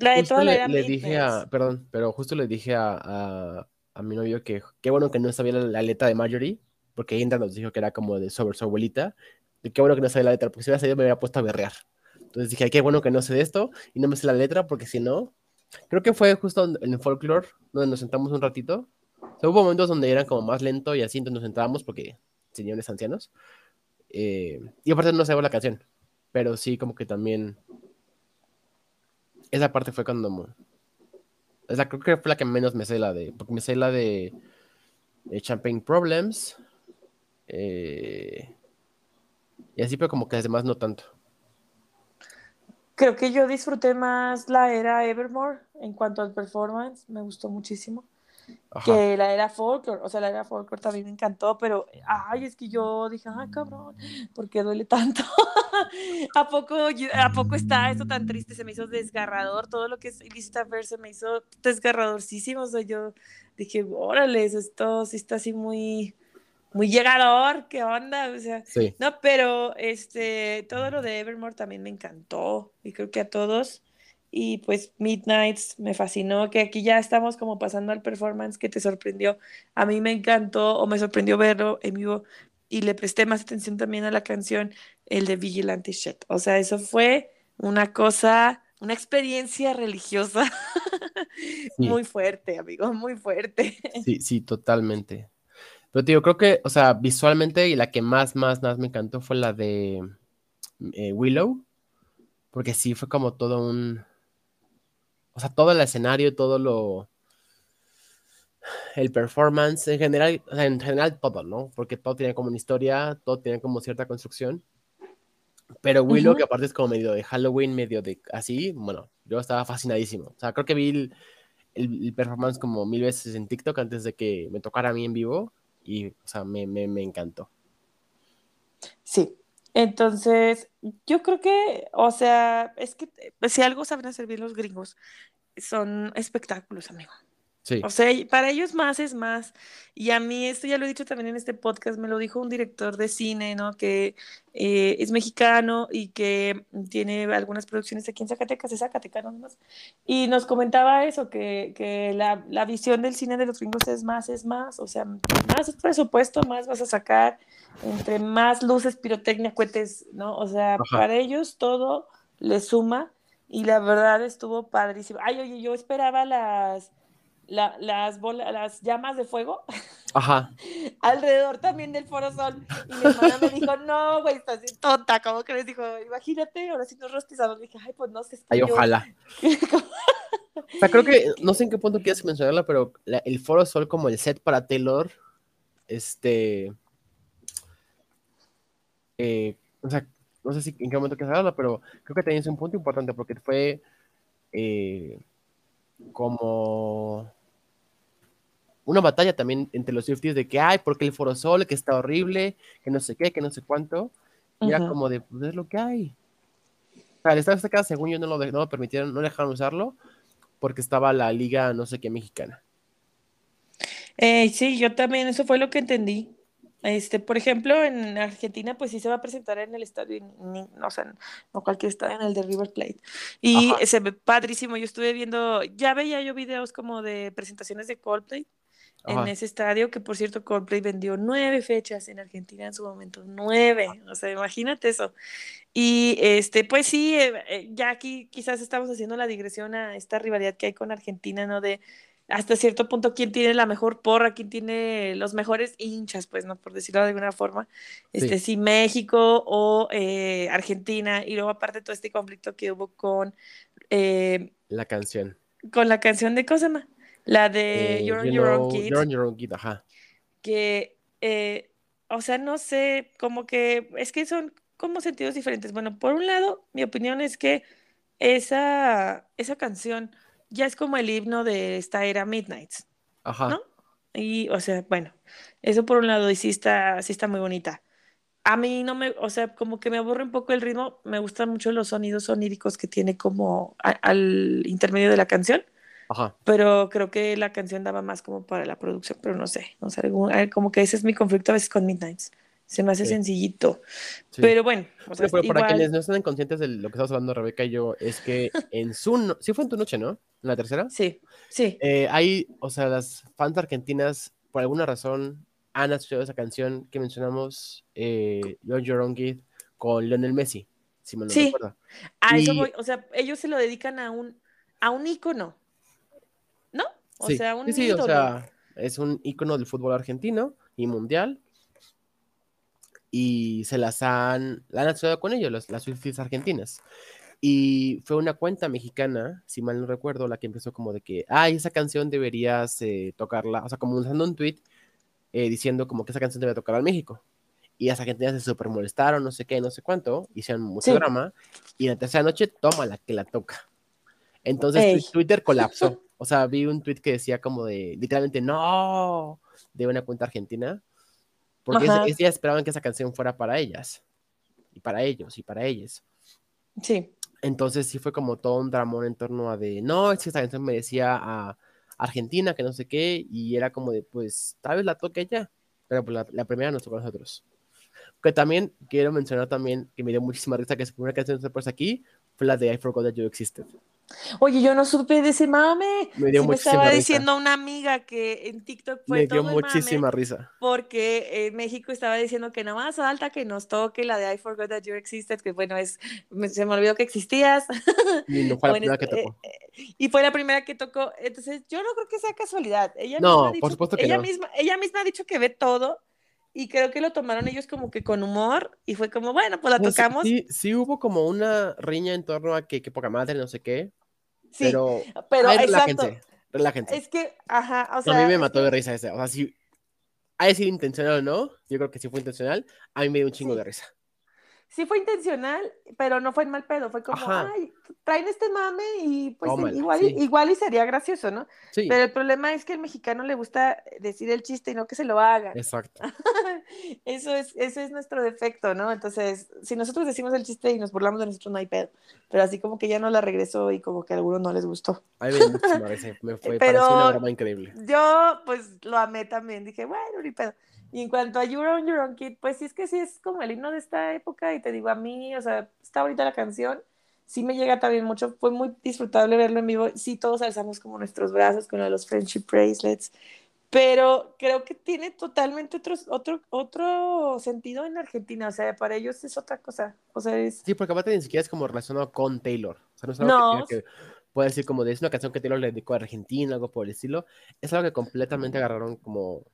la de Justo toda la le, era le dije a, perdón, pero justo le dije a, a, a mi novio que qué bueno que no sabía la, la letra de Marjorie, porque Indra nos dijo que era como de sobre su abuelita, y qué bueno que no sabía la letra, porque si hubiera sabido me hubiera puesto a berrear. Entonces dije, "Ay, qué bueno que no sé de esto y no me sé la letra, porque si no, creo que fue justo en en el folklore donde nos sentamos un ratito. O sea, hubo momentos donde eran como más lento y así, entonces nos sentábamos porque señores ancianos. Eh, y aparte no sabemos la canción, pero sí como que también esa parte fue cuando la, creo que fue la que menos me sé la de porque me sé la de, de Champagne Problems eh, y así pero como que las demás no tanto. Creo que yo disfruté más la era Evermore en cuanto al performance, me gustó muchísimo, Ajá. que la era Folklore, o sea, la era Folklore también me encantó, pero, ay, es que yo dije, ay, cabrón, ¿por qué duele tanto? ¿A poco, ¿A poco está esto tan triste? Se me hizo desgarrador, todo lo que es Illicit Affair se me hizo desgarradorcísimo, o sea, yo dije, órale, esto sí está así muy, muy llegador, ¿qué onda? O sea, sí no, pero este, todo lo de Evermore también me encantó y creo que a todos. Y pues Midnights me fascinó, que aquí ya estamos como pasando al performance que te sorprendió. A mí me encantó o me sorprendió verlo en vivo y le presté más atención también a la canción, el de Vigilante Shit. O sea, eso fue una cosa, una experiencia religiosa Sí. muy fuerte, amigo, muy fuerte. sí sí totalmente pero tío creo que o sea visualmente y la que más más más me encantó fue la de eh, Willow porque sí fue como todo un o sea todo el escenario todo lo el performance en general, o sea, en general todo, ¿no? Porque todo tiene como una historia, todo tiene como cierta construcción. Pero Willow, Ujú. que aparte es como medio de Halloween, medio de así, bueno, yo estaba fascinadísimo. O sea, creo que vi el, el- el performance como mil veces en TikTok antes de que me tocara a mí en vivo y, o sea, me, me, me encantó. Sí, entonces yo creo que, o sea, es que eh, si algo saben hacer bien los gringos, son espectáculos, amigo. Sí, O sea, para ellos más es más. Y a mí, esto ya lo he dicho también en este podcast, me lo dijo un director de cine, ¿no? Que eh, es mexicano y que tiene algunas producciones aquí en Zacatecas, es zacatecano nomás. Y nos comentaba eso, que, que la, la visión del cine de los gringos es más, es más. O sea, más presupuesto, más vas a sacar, entre más luces, pirotecnia, cohetes, ¿no? O sea, Ajá. para ellos todo le suma. Y la verdad estuvo padrísimo. Ay, oye, yo esperaba las la- las, bola- las llamas de fuego ajá, alrededor también del Foro Sol. Y mi hermana me dijo, no, güey, estás bien tonta. ¿Cómo crees? Dijo, imagínate, ahora sí nos rostizamos. Dije, ay, pues no sé. es que ay, yo- ojalá. O sea, creo que, no sé en qué punto quieres mencionarla, pero la- el Foro Sol como el set para Taylor, este, eh, o sea, no sé si en qué momento que habla, pero creo que tenías un punto importante porque fue eh, como una batalla también entre los Swifties de que, ay, porque el Foro Sol, que está horrible, que no sé qué, que no sé cuánto. Y era como de, pues es lo que hay. O sea, el Estadio Azteca, según yo, no lo, no lo permitieron, no dejaron usarlo porque estaba la liga no sé qué mexicana. Eh, sí, yo también, eso fue lo que entendí. Este, por ejemplo, en Argentina, pues sí se va a presentar en el estadio, no, o sea, no cualquier estadio, en el de River Plate. Y se ve padrísimo. Yo estuve viendo, ya veía yo videos como de presentaciones de Coldplay en ese estadio, que por cierto, Coldplay vendió nueve fechas en Argentina en su momento, nueve. O sea, imagínate eso. Y este, pues sí, eh, eh, ya aquí quizás estamos haciendo la digresión a esta rivalidad que hay con Argentina, ¿no? De hasta cierto punto quién tiene la mejor porra, quién tiene los mejores hinchas, pues, ¿no? Por decirlo de alguna forma. Este, sí. si México o eh, Argentina, y luego aparte todo este conflicto que hubo con... Eh, la canción. Con la canción de Cosema, la de eh, You're on Your Own Kid. You're on Your Own Kid, ajá. Que, o sea, no sé, como que, es que son como sentidos diferentes. Bueno, por un lado, mi opinión es que esa, esa canción ya es como el himno de esta era Midnights. Ajá. ¿No? Y, o sea, bueno, eso por un lado, y sí está, sí está muy bonita. A mí no me, o sea, como que me aburre un poco el ritmo, me gustan mucho los sonidos soníricos que tiene como al intermedio de la canción. Ajá. Pero creo que la canción daba más como para la producción, pero no sé, no sé, como que ese es mi conflicto a veces con Midnights. Se me hace sencillito. Pero bueno. O sea, pero para quienes no están conscientes de lo que estamos hablando Rebeca y yo, es que en su... sí fue en tu noche, ¿no? ¿En la tercera? Sí, sí. Eh, hay, o sea, las fans argentinas, por alguna razón, han asociado esa canción que mencionamos, eh, Kid, con Lionel Messi, si me lo sí. recuerdo. A eso voy, o sea, ellos se lo dedican a un, a un ícono, O sea, un sí, sí, o sea, es un ícono del fútbol argentino y mundial, y se las han, la han asociado con ellos, las, las Swifties argentinas. Y fue una cuenta mexicana, si mal no recuerdo, la que empezó como de que, ay, esa canción deberías eh, tocarla, o sea, como usando un tweet eh, diciendo como que esa canción debe tocar al México. Y las argentinas se super molestaron, no sé qué, no sé cuánto, hicieron mucho drama. Y la tercera noche, toma la que la toca. Entonces Twitter colapsó. O sea, vi un tweet que decía como de, literalmente, no, de una cuenta argentina porque día esperaban que esa canción fuera para ellas, y para ellos, y para ellas. Sí. Entonces sí fue como todo un dramón en torno a de, no, es que esta canción merecía a Argentina, que no sé qué, y era como de, pues, tal vez la toque ella, pero pues la, primera nos tocó a nosotros. Que también quiero mencionar también que me dio muchísima risa que su primera canción se puso aquí fue la de I Forgot That You Existed. Oye, yo no supe de ese mame. Me dio me estaba diciendo una amiga que en TikTok fue Me dio muchísima risa. Porque en México estaba diciendo que no más alta que nos toque la de I Forgot That You Existed, que bueno, es se me olvidó que existías. Y no fue la primera que tocó. Eh, y fue la primera que tocó. Entonces, yo no creo que sea casualidad. Ella no, misma por supuesto que ella no. Misma, ella misma ha dicho que ve todo y creo que lo tomaron ellos como que con humor y fue como, bueno, pues la pues tocamos. Sí, sí hubo como una riña en torno a que, que poca madre, no sé qué. Sí, pero, pero ay, relájense, relájense. Es que, ajá, o sea. A mí me mató de risa ese. O sea, si ha de ser intencional o no, yo creo que sí fue intencional, a mí me dio un chingo sí. de risa sí fue intencional, pero no fue en mal pedo, fue como, Ajá. ay, traen este mame y pues Tómala, igual, sí. igual y sería gracioso, ¿no? Sí. Pero el problema es que al mexicano le gusta decir el chiste y no que se lo hagan. Exacto. Eso es, ese es nuestro defecto, ¿no? Entonces, si nosotros decimos el chiste y nos burlamos de nosotros, no hay pedo. Pero así como que ya no la regresó y como que a algunos no les gustó. A mí me, parece, me fue, Pero pareció una broma increíble. Yo, pues, lo amé también. Dije, bueno, ni pedo. Y en cuanto a You're on Your Own Kid, pues sí es que sí es como el himno de esta época y te digo a mí, o sea, está ahorita la canción, sí me llega también mucho, fue muy disfrutable verlo en vivo, sí todos alzamos como nuestros brazos con los friendship bracelets, pero creo que tiene totalmente otro, otro, otro sentido en Argentina, o sea, para ellos es otra cosa, o sea, es... Sí, porque aparte ni siquiera es como relacionado con Taylor, o sea, no es algo No, que, que puede decir como de es una canción que Taylor le dedicó a Argentina, algo por el estilo, es algo que completamente agarraron como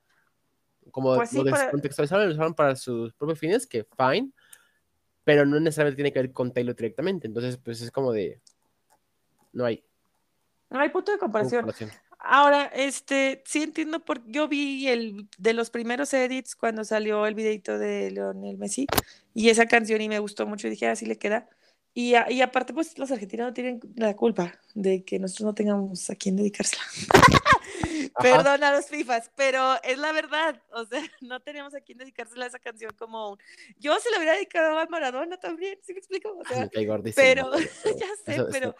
como Pues sí, lo descontextualizaron lo usaron para sus propios fines, que fine, pero no necesariamente tiene que ver con Taylor directamente. Entonces, pues es como de. No hay no hay punto de comparación. comparación. Ahora, este, sí entiendo por yo vi el de los primeros edits cuando salió el videito de Leonel Messi y esa canción y me gustó mucho y dije, así le queda. Y, y, aparte, pues los argentinos no tienen la culpa de que nosotros no tengamos a quién dedicársela. Perdón a los FIFAs, pero es la verdad. O sea, no teníamos a quién dedicársela a esa canción como Yo se la hubiera dedicado a Maradona también, ¿sí me explico? O sea, pero, pero, ya sé, pero...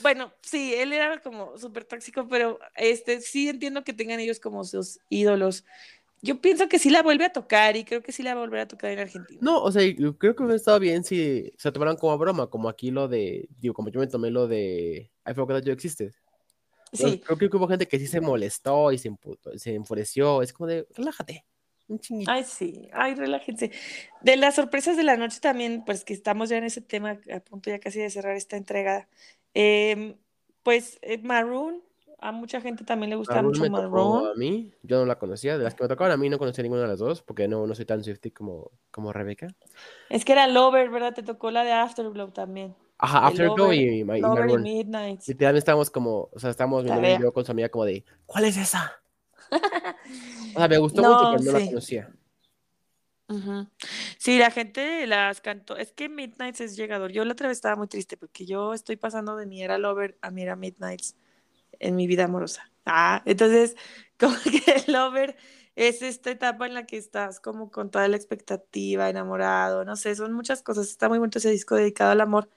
Bueno, sí, él era como súper tóxico, pero este, sí entiendo que tengan ellos como sus ídolos. Yo pienso que sí la vuelve a tocar y creo que sí la va a volver a tocar en Argentina. No, o sea, creo que hubiera estado bien si se tomaran como broma, como aquí lo de, digo, como yo me tomé lo de I Forgot That You Existed. Sí. Creo, que hubo gente que sí se molestó y se, imputó, se enfureció. Es como de, relájate. Un chinguito. Ay, sí, ay, relájense. De las sorpresas de la noche también, pues que estamos ya en ese tema, a punto ya casi de cerrar esta entrega. Eh, pues eh, Maroon, a mucha gente también le gusta Maroon mucho Maroon. A mí, yo no la conocía. De las que me tocaban a mí no conocía ninguna de las dos, porque no, no soy tan Swifty como, como Rebeca. Es que era Lover, ¿verdad? Te tocó la de Afterglow también. Ajá, Afterglow y, y, Lover y Midnight. Literalmente estábamos como, o sea, estábamos viendo un video con su amiga como de, ¿cuál es esa? o sea, me gustó mucho, pero no la conocía. Sí, la gente las cantó. Es que Midnights es llegador. Yo la otra vez estaba muy triste porque yo estoy pasando de mi era Lover a mi era Midnights en mi vida amorosa. Ah, entonces, como que el Lover es esta etapa en la que estás como con toda la expectativa, enamorado, no sé, son muchas cosas. Está muy bonito ese disco dedicado al amor.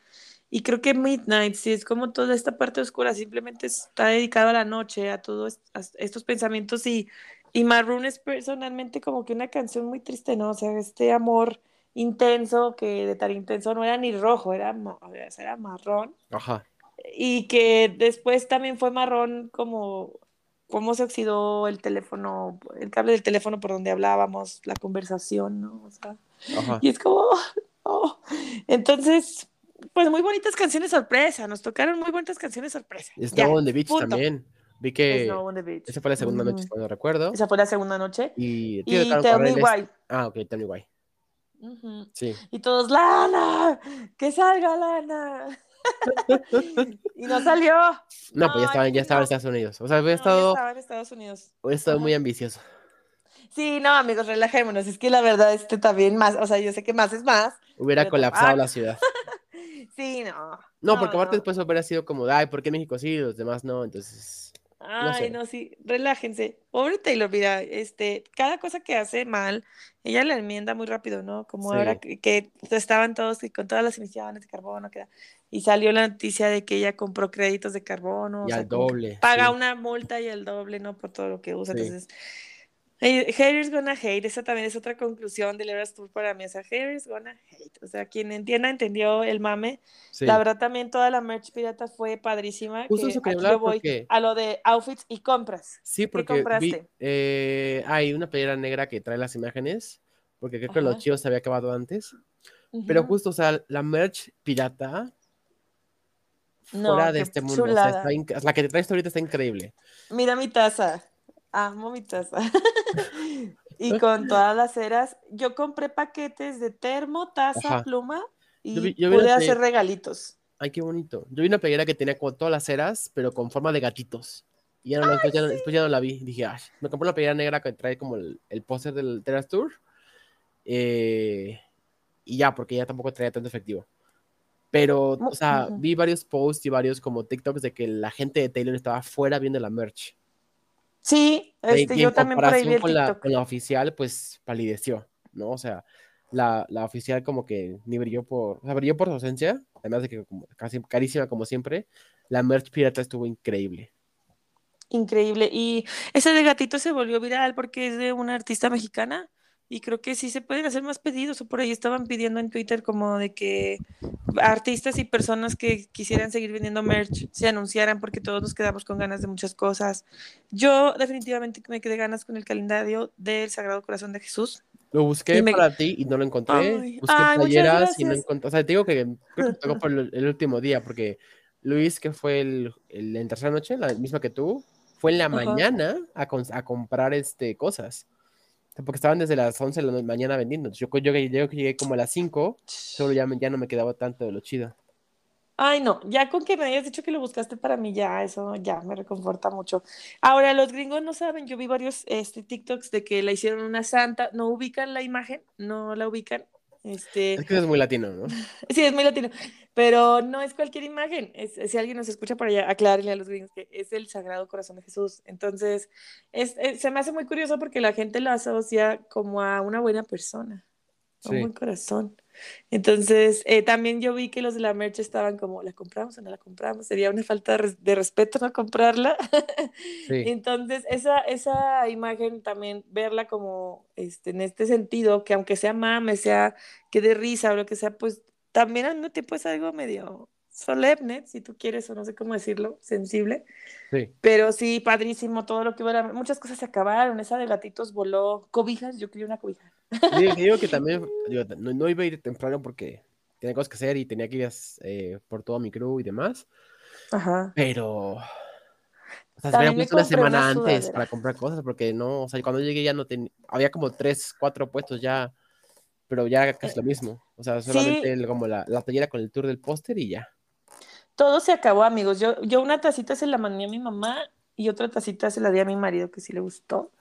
Y creo que Midnight, sí, es como toda esta parte oscura, simplemente está dedicado a la noche, a todos estos pensamientos y, y Maroon es personalmente como que una canción muy triste, ¿no? O sea, este amor intenso, que de tan intenso no era ni rojo, era, era marrón. Ajá. Y que después también fue marrón como cómo se oxidó el teléfono, el cable del teléfono por donde hablábamos, la conversación, ¿no? O sea, y es como, oh. entonces, pues muy bonitas canciones sorpresa, nos tocaron muy bonitas canciones sorpresa. Snow on the Beach también. Vi que esa fue la segunda noche, no recuerdo. Esa fue la segunda noche. Y, y Tell Me Why. Ah, ok, Tell Me Why. Sí. Y todos, Lana, que salga Lana. y no salió. No, pues ya estaba, ya estaba en Estados Unidos. O sea, había estado. estaba en Estados Unidos. He estado muy ambicioso. Sí, no, amigos, relajémonos. Es que la verdad, este también más, o sea, yo sé que más es más. Hubiera colapsado la ciudad. Sí, no. No, porque aparte después hubiera sido como, ay, ¿por qué México sí y los demás no? Entonces. Ay, no, sí, relájense. Pobre Taylor, mira, este, cada cosa que hace mal, ella la enmienda muy rápido, ¿no? Como ahora que, estaban todos con todas las emisiones de carbono, que y salió la noticia de que ella compró créditos de carbono. Y al doble. Paga una multa y el doble, ¿no? Por todo lo que usa. Entonces, Haters gonna hate, esa también es otra conclusión del Eras Tour para mí, o sea, haters gonna hate, o sea, quien entienda, entendió el mame, la verdad también toda la merch pirata fue padrísima, Justo que, aquí yo voy a lo de outfits y compras. Sí, porque eh, hay una playera negra que trae las imágenes, porque creo que los chicos se había acabado antes, pero justo, o sea, la merch pirata fuera de este mundo, o sea, la que te traes ahorita está increíble. Mira mi taza. Amo mi taza. y con todas las eras, yo compré paquetes de termo, taza, pluma y pude hacer regalitos. Ay, qué bonito. Yo vi una playera que tenía como todas las eras, pero con forma de gatitos. Y ya no, después, ya, no la vi. Dije, ay, me compré una playera negra que trae como el, el póster del Terras Tour. Eh, y ya, porque ya tampoco traía tanto efectivo. Pero, o sea, vi varios posts y varios como TikToks de que la gente de Taylor estaba fuera viendo la merch. Sí, este, yo también por ahí vi el con la, con la oficial, pues palideció, ¿no? O sea, la, la, oficial como que ni brilló por, o sea, brilló por su ausencia, además de que como, casi carísima como siempre, la merch pirata estuvo increíble. Increíble. Y ese de gatito se volvió viral porque es de una artista mexicana y creo que sí se pueden hacer más pedidos o por ahí estaban pidiendo en Twitter como de que artistas y personas que quisieran seguir vendiendo merch se anunciaran porque todos nos quedamos con ganas de muchas cosas. Yo definitivamente me quedé ganas con el calendario del Sagrado Corazón de Jesús. Lo busqué para ti y no lo encontré. busqué playeras y no encontré. O sea, te digo que creo que tocó por el, último día porque Luis, que fue el, el, en tercera noche, la misma que tú, fue en la mañana a, a comprar este, cosas porque estaban desde las 11 de la mañana vendiendo. Yo, yo, yo, llegué como a las 5, solo ya, ya no me quedaba tanto de lo chido. Ay, no, ya con que me hayas dicho que lo buscaste para mí, ya, eso ya me reconforta mucho. Ahora, los gringos no saben, yo vi varios este, TikToks de que la hicieron una santa, no ubican la imagen, no la ubican. Este, Es que es muy latino, ¿no? sí, es muy latino, pero no es cualquier imagen. Es, si alguien nos escucha por allá, aclárenle a los gringos que es el Sagrado Corazón de Jesús. Entonces, es, se me hace muy curioso porque la gente lo asocia como a una buena persona, a un buen corazón. Entonces, eh, también yo vi que los de la merch estaban como, ¿la compramos o no la compramos? Sería una falta de, res- de respeto no comprarla. Sí, Entonces, esa, esa imagen también, verla como este, en este sentido, que aunque sea mame, sea que de risa o lo que sea, pues también al mismo tiempo es algo medio solemne, si tú quieres, o no sé cómo decirlo, sensible. sí. Pero sí, padrísimo todo lo que hubiera. Muchas cosas se acabaron, esa de gatitos voló, cobijas, yo quería una cobija. Digo, digo que también digo, no, no iba a ir temprano porque tenía cosas que hacer y tenía que ir eh, por todo mi crew y demás, Ajá. pero... O sea, se puesto una semana una antes para comprar cosas porque no, o sea, cuando llegué ya no tenía, había como tres, cuatro puestos ya, pero ya casi lo mismo. O sea, solamente Sí. el- como la, la playera con el tour del póster y ya. Todo se acabó, amigos. Yo, yo una tacita se la mandé a mi mamá y otra tacita se la di a mi marido que sí le gustó.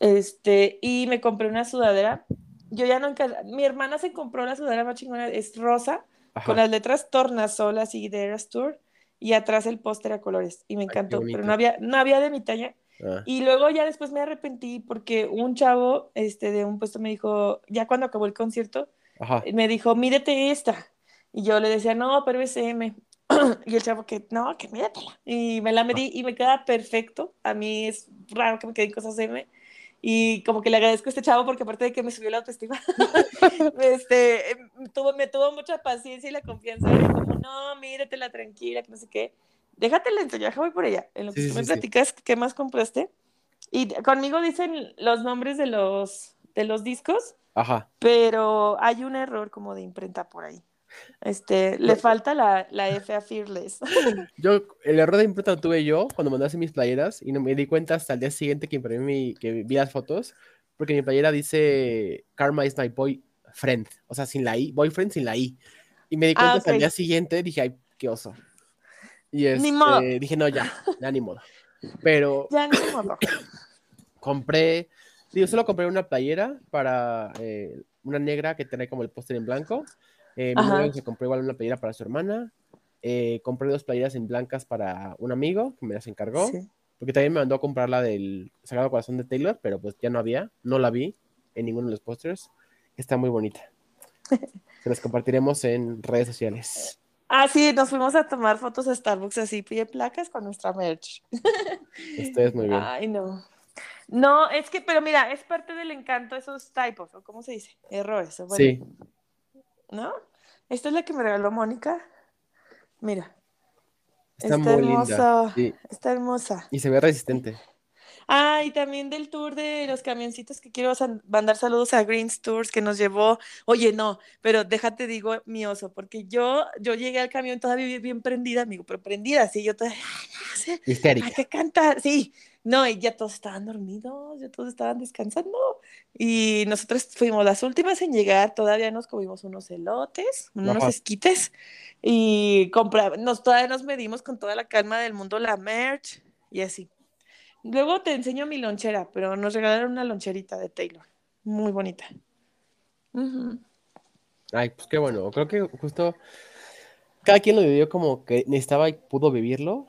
Este, y me compré una sudadera. Yo ya no enca- Mi hermana se compró la sudadera más chingona, es rosa, Ajá. con las letras Tornasol, así de Eras Tour, y atrás el póster a colores. Y me encantó, pero no había, no había de mi talla. Ah, Y luego ya después me arrepentí porque un chavo este, de un puesto me dijo, ya cuando acabó el concierto, Ajá. me dijo, mírate esta. Y yo le decía, no, pero es M. Y el chavo que, no, que míratela. Y me la medí y me queda perfecto. A mí es raro que me queden cosas M. Y como que le agradezco a este chavo porque aparte de que me subió la autoestima, este, em, tuvo, me tuvo mucha paciencia y la confianza. de como, no, míratela tranquila, que no sé qué. Déjatela enseñar, voy por ella. En lo que Sí, tú sí, me sí. platicas, ¿qué más compraste? Y conmigo dicen los nombres de los, de los discos Ajá. pero hay un error como de imprenta por ahí. Este, le falta la, la F a Fearless. Yo, el error de imprenta lo tuve yo cuando hacer mis playeras y no me di cuenta hasta el día siguiente que imprimí mi, que vi las fotos, porque mi playera dice Karma is my boyfriend, o sea, sin la I, boyfriend sin la I. Y me di cuenta Ah, hasta el día siguiente, dije, ay, qué oso. Y Ni este, modo. dije, no, ya, ya ni modo. Pero Ya ni modo. compré, digo, solo compré una playera para eh, una negra que trae como el póster en blanco. Eh, mi se compró igual una playera para su hermana. Eh, compré dos playeras en blancas para un amigo que me las encargó. Sí. Porque también me mandó a comprar la del Sagrado Corazón de Taylor, pero pues ya no había, no la vi en ninguno de los pósters. Está muy bonita. Se las compartiremos en redes sociales. Ah, sí, nos fuimos a tomar fotos a Starbucks así, pie placas con nuestra merch. Ustedes muy bien. Ay, no. No, es que, pero mira, es parte del encanto esos typos, o cómo se dice, errores. bueno, Sí, ¿No? Esta es la que me regaló Mónica. Mira, está está muy linda. hermosa. Sí, está hermosa. y se ve resistente. Ah, y también del tour de los camioncitos que quiero mandar saludos a Greens Tours que nos llevó. Oye, no, pero déjate digo mi oso, porque yo, yo llegué al camión todavía bien, prendida, amigo, pero prendida, así yo todavía, "Ay, no sé, Histérica. hay que cantar, sí. No, y ya todos estaban dormidos, ya todos estaban descansando. Y nosotros fuimos las últimas en llegar, todavía nos comimos unos elotes, unos Ajá. esquites, y compra, nos, todavía nos medimos con toda la calma del mundo la merch y así. Luego te enseño mi lonchera, pero nos regalaron una loncherita de Taylor, muy bonita. Ay, pues qué bueno. Creo que justo cada quien lo vivió como que necesitaba y pudo vivirlo.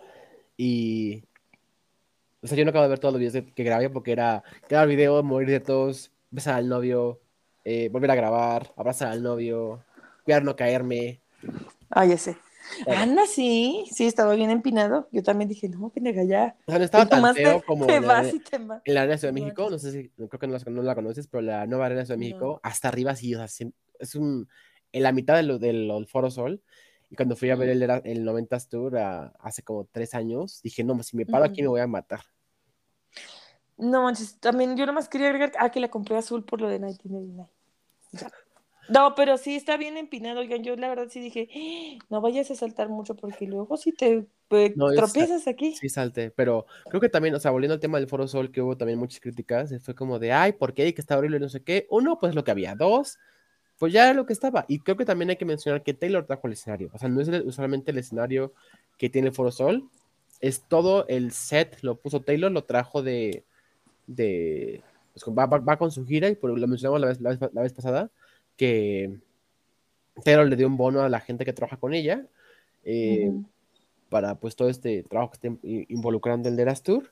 Y. O sea, yo no acabo de ver todos los videos de- que grabé porque era grabar video, morir de todos, besar al novio, eh, volver a grabar, abrazar al novio, cuidar no caerme. Ah, ya sé. Anda, sí, sí, estaba bien empinado. Yo también dije, no, pendeja, ya. O sea, no estaba tan feo como te en la, vas arena- y te vas. en la Arena de Ciudad de México. No sé si, creo que no la, no la conoces, pero la nueva Arena de Ciudad de No. México, hasta arriba sí, o sea, sí, es un, en la mitad de lo- del, del Foro Sol. Y cuando fui a ver el, el 90s Tour a- hace como tres años, dije, no, si me paro aquí me voy a matar. No manches, también yo nomás quería agregar, ah, que la compré azul por lo de 1999. Ya. No, pero sí está bien empinado. Oigan, yo la verdad sí dije, "Ah, no vayas a saltar mucho porque luego si te No, es- tropiezas aquí. Sí, salte, pero creo que también, o sea, volviendo al tema del Foro Sol, que hubo también muchas críticas, eh, fue como de, ay, ¿por qué? Que está horrible, no sé qué. Uno, pues lo que había. Dos, pues ya era lo que estaba. Y creo que también hay que mencionar que Taylor trajo el escenario. O sea, no es usualmente el escenario que tiene Foro Sol. Es todo el set, lo puso Taylor, lo trajo de. De pues, va, con su gira, y por, lo mencionamos la vez, la, vez, pasada, que Taylor le dio un bono a la gente que trabaja con ella. Eh, para pues todo este trabajo que estén involucrando el de las Tour.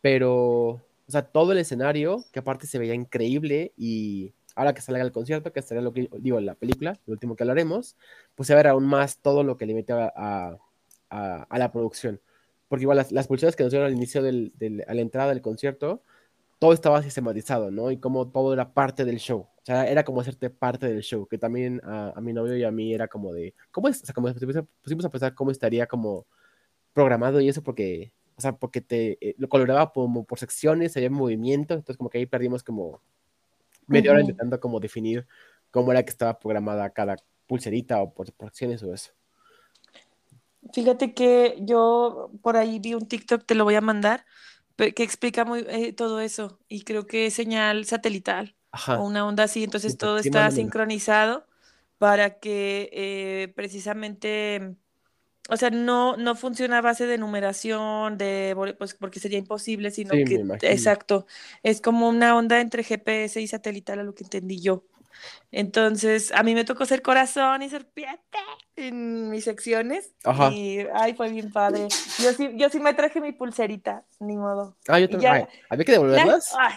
Pero, o sea, todo el escenario, que aparte se veía increíble y ahora que salga el concierto, que estaría lo que digo en la película, lo último que hablaremos, pues se va a ver aún más todo lo que le mete a, a, la producción. Porque igual las, las pulseras que nos dieron al inicio del, del, a la entrada del concierto, todo estaba sistematizado, ¿no? Y como todo era parte del show. O sea, era como hacerte parte del show, que también a, a mi novio y a mí era como de, ¿cómo es? O sea, como pusimos a pensar cómo estaría como programado y eso porque, o sea, porque te eh, lo coloraba como por secciones, había movimientos, entonces como que ahí perdimos como media hora intentando como definir cómo era que estaba programada cada pulserita o por, por acciones o eso. Fíjate que yo por ahí vi un TikTok, te lo voy a mandar, que explica muy eh, todo eso y creo que es señal satelital o una onda así, entonces todo está sincronizado para que eh, precisamente, o sea, no, no funciona a base de numeración, de pues porque sería imposible, sino que, exacto, es como una onda entre GPS y satelital a lo que entendí yo. Entonces, a mí me tocó ser corazón y serpiente en mis secciones. Ajá. Y, ay, fue bien padre. Yo sí, yo sí me traje mi pulserita, ni modo. Ah, yo también. ¿Había que devolverlas? ay,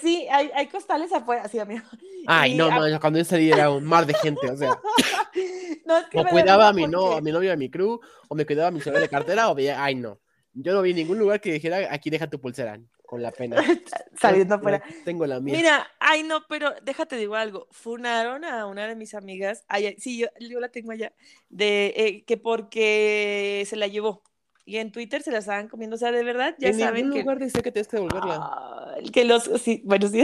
sí, hay, hay, costales afuera, sí, amigo. Ay, no, no, cuando yo salí era un mar de gente, o sea. no, es que o cuidaba a mi, no, a mi novio, a mi crew, o me cuidaba a mi celular de cartera, o veía, ay, no. Yo no vi ningún lugar que dijera, aquí deja tu pulsera con la pena. Saliendo afuera. Tengo la mía. Mira, ay no, pero déjate digo algo. Funaron a una de mis amigas, ay, sí, yo, la tengo allá, de eh, que porque se la llevó. Y en Twitter se la estaban comiendo, o sea, de verdad, ya en saben ningún lugar dice que tienes que devolverla. que los, sí, bueno, sí.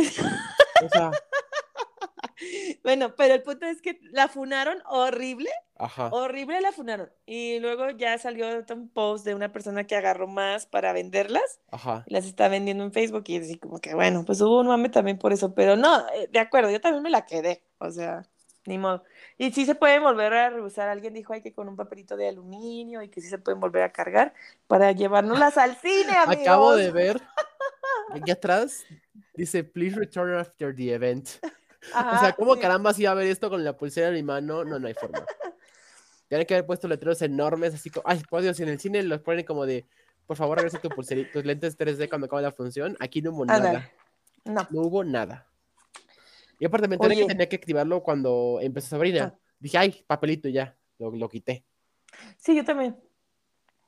O sea, bueno, pero el punto es que la funaron horrible. Ajá. Horrible la funaron. Y luego ya salió un post de una persona que agarró más para venderlas. Ajá. Y las está vendiendo en Facebook. Y así como que, bueno, pues hubo un mame también por eso. Pero no, eh, de acuerdo, yo también me la quedé. O sea, ni modo. Y sí se pueden volver a reusar. Alguien dijo hay que con un papelito de aluminio y que sí se pueden volver a cargar para llevárnoslas al cine, amigos. Acabo de ver. Aquí atrás dice, please return after the event o sea, ¿cómo caramba si iba a ver esto con la pulsera en mi mano? No, no hay forma. Tienen que haber puesto letreros enormes, así como, ay, por Dios, en el cine los ponen como de, por favor, regresa tu pulserita, tus lentes 3D cuando acabe la función. Aquí no hubo nada. No. No hubo nada. Y aparte me enteré que tenía que activarlo cuando empezó Sabrina. Ah. Dije, ay, papelito ya, lo, lo quité. Sí, yo también.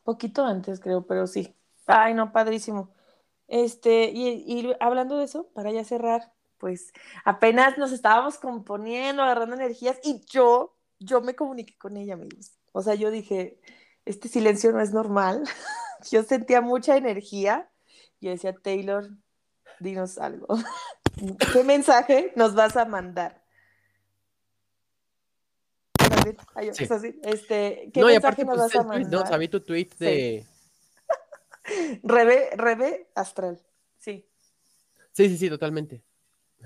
Poquito antes, creo, pero sí. Ay, no, padrísimo. Este, y, y hablando de eso, para ya cerrar, pues apenas nos estábamos componiendo, agarrando energías y yo, yo me comuniqué con ella, amigos. O sea, yo dije, este silencio no es normal. yo sentía mucha energía y decía, Taylor, dinos algo. ¿Qué mensaje nos vas a mandar? Este, ¿qué no, y aparte, nos pues, vas a mandar? no, sabí tu tweet de... Rebe, Rebe Astral, sí. Sí, sí, sí, totalmente.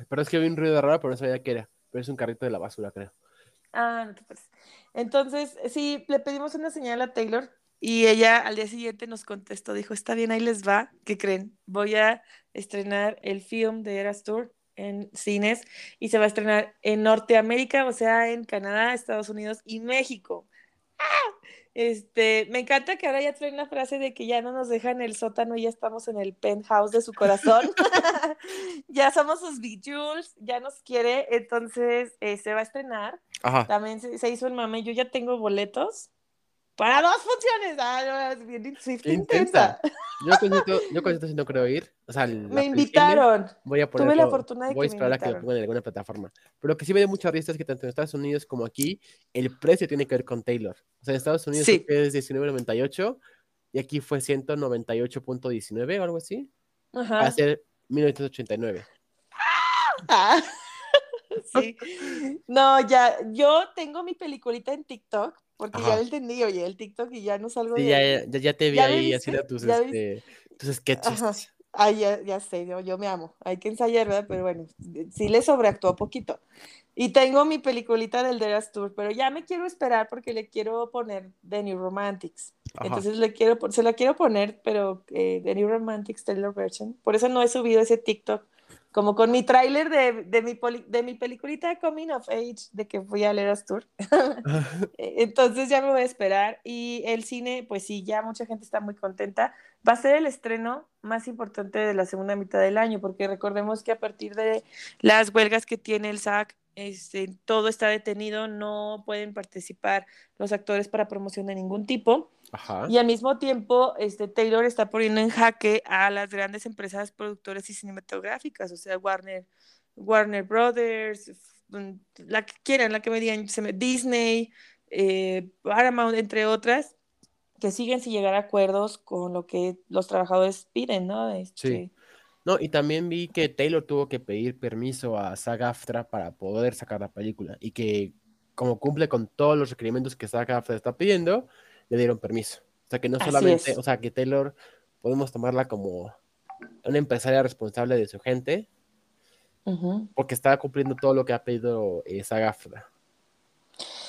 Pero es que vi un ruido raro, pero no sabía qué era. Pero es un carrito de la basura, creo. Ah, no te parece. Entonces, sí, le pedimos una señal a Taylor y ella al día siguiente nos contestó, dijo, está bien, ahí les va, ¿qué creen? Voy a estrenar el film de Eras Tour en cines y se va a estrenar en Norteamérica, o sea, en Canadá, Estados Unidos y México. ¡Ah! Este, me encanta que ahora ya traen la frase de que ya no nos dejan el sótano y ya estamos en el penthouse de su corazón. ya somos sus Jules, ya nos quiere, entonces eh, se va a estrenar. También se, hizo el mame, yo ya tengo boletos para dos funciones. Ah, es bien intensa. Yo con esto, yo con esto sí no creo ir. O sea, me invitaron. voy a ponerlo, Tuve la fortuna de voy a esperar a que lo pongan en alguna plataforma. Pero lo que sí me da mucha risa es que tanto en Estados Unidos como aquí, el precio tiene que ver con Taylor. O sea, en Estados Unidos es 19.98 y aquí fue 198.19 o algo así. Ajá. Va a ser 1989. Ah, sí. No, ya, yo tengo mi peliculita en TikTok porque ya lo entendí, oye, el TikTok y ya no salgo sí, de... Ya, ya, ya, te vi ahí haciendo tus, este, tus sketches. Ay, ya, ya sé, yo, yo me amo. Hay que ensayar, ¿verdad? Pero bueno, sí le sobreactuó poquito. Y tengo mi peliculita del Deras Tour, pero ya me quiero esperar porque le quiero poner The New Romantics. Ajá. Entonces le quiero, se la quiero poner, pero eh, The New Romantics Taylor Version. Por eso no he subido ese TikTok. Como con mi tráiler de, de, mi poli- de mi peliculita Coming of Age, de que fui al Eras Tour. Eh, Entonces ya me voy a esperar. Y el cine, pues sí, ya mucha gente está muy contenta. Va a ser el estreno más importante de la segunda mitad del año, porque recordemos que a partir de las huelgas que tiene el SAC, este, todo está detenido, no pueden participar los actores para promoción de ningún tipo. Ajá. Y al mismo tiempo, este, Taylor está poniendo en jaque a las grandes empresas productoras y cinematográficas, o sea, Warner, Warner Brothers, mm, la que quieran, la que me digan, Disney, eh, Paramount, entre otras, que siguen sin llegar a acuerdos con lo que los trabajadores piden, ¿no? Este, Sí. No, y también vi que Taylor tuvo que pedir permiso a SAG-AFTRA para poder sacar la película y que como cumple con todos los requerimientos que SAG-AFTRA está pidiendo, le dieron permiso. O sea que no solamente, o sea que Taylor podemos tomarla como una empresaria responsable de su gente porque está cumpliendo todo lo que ha pedido eh, SAG-AFTRA.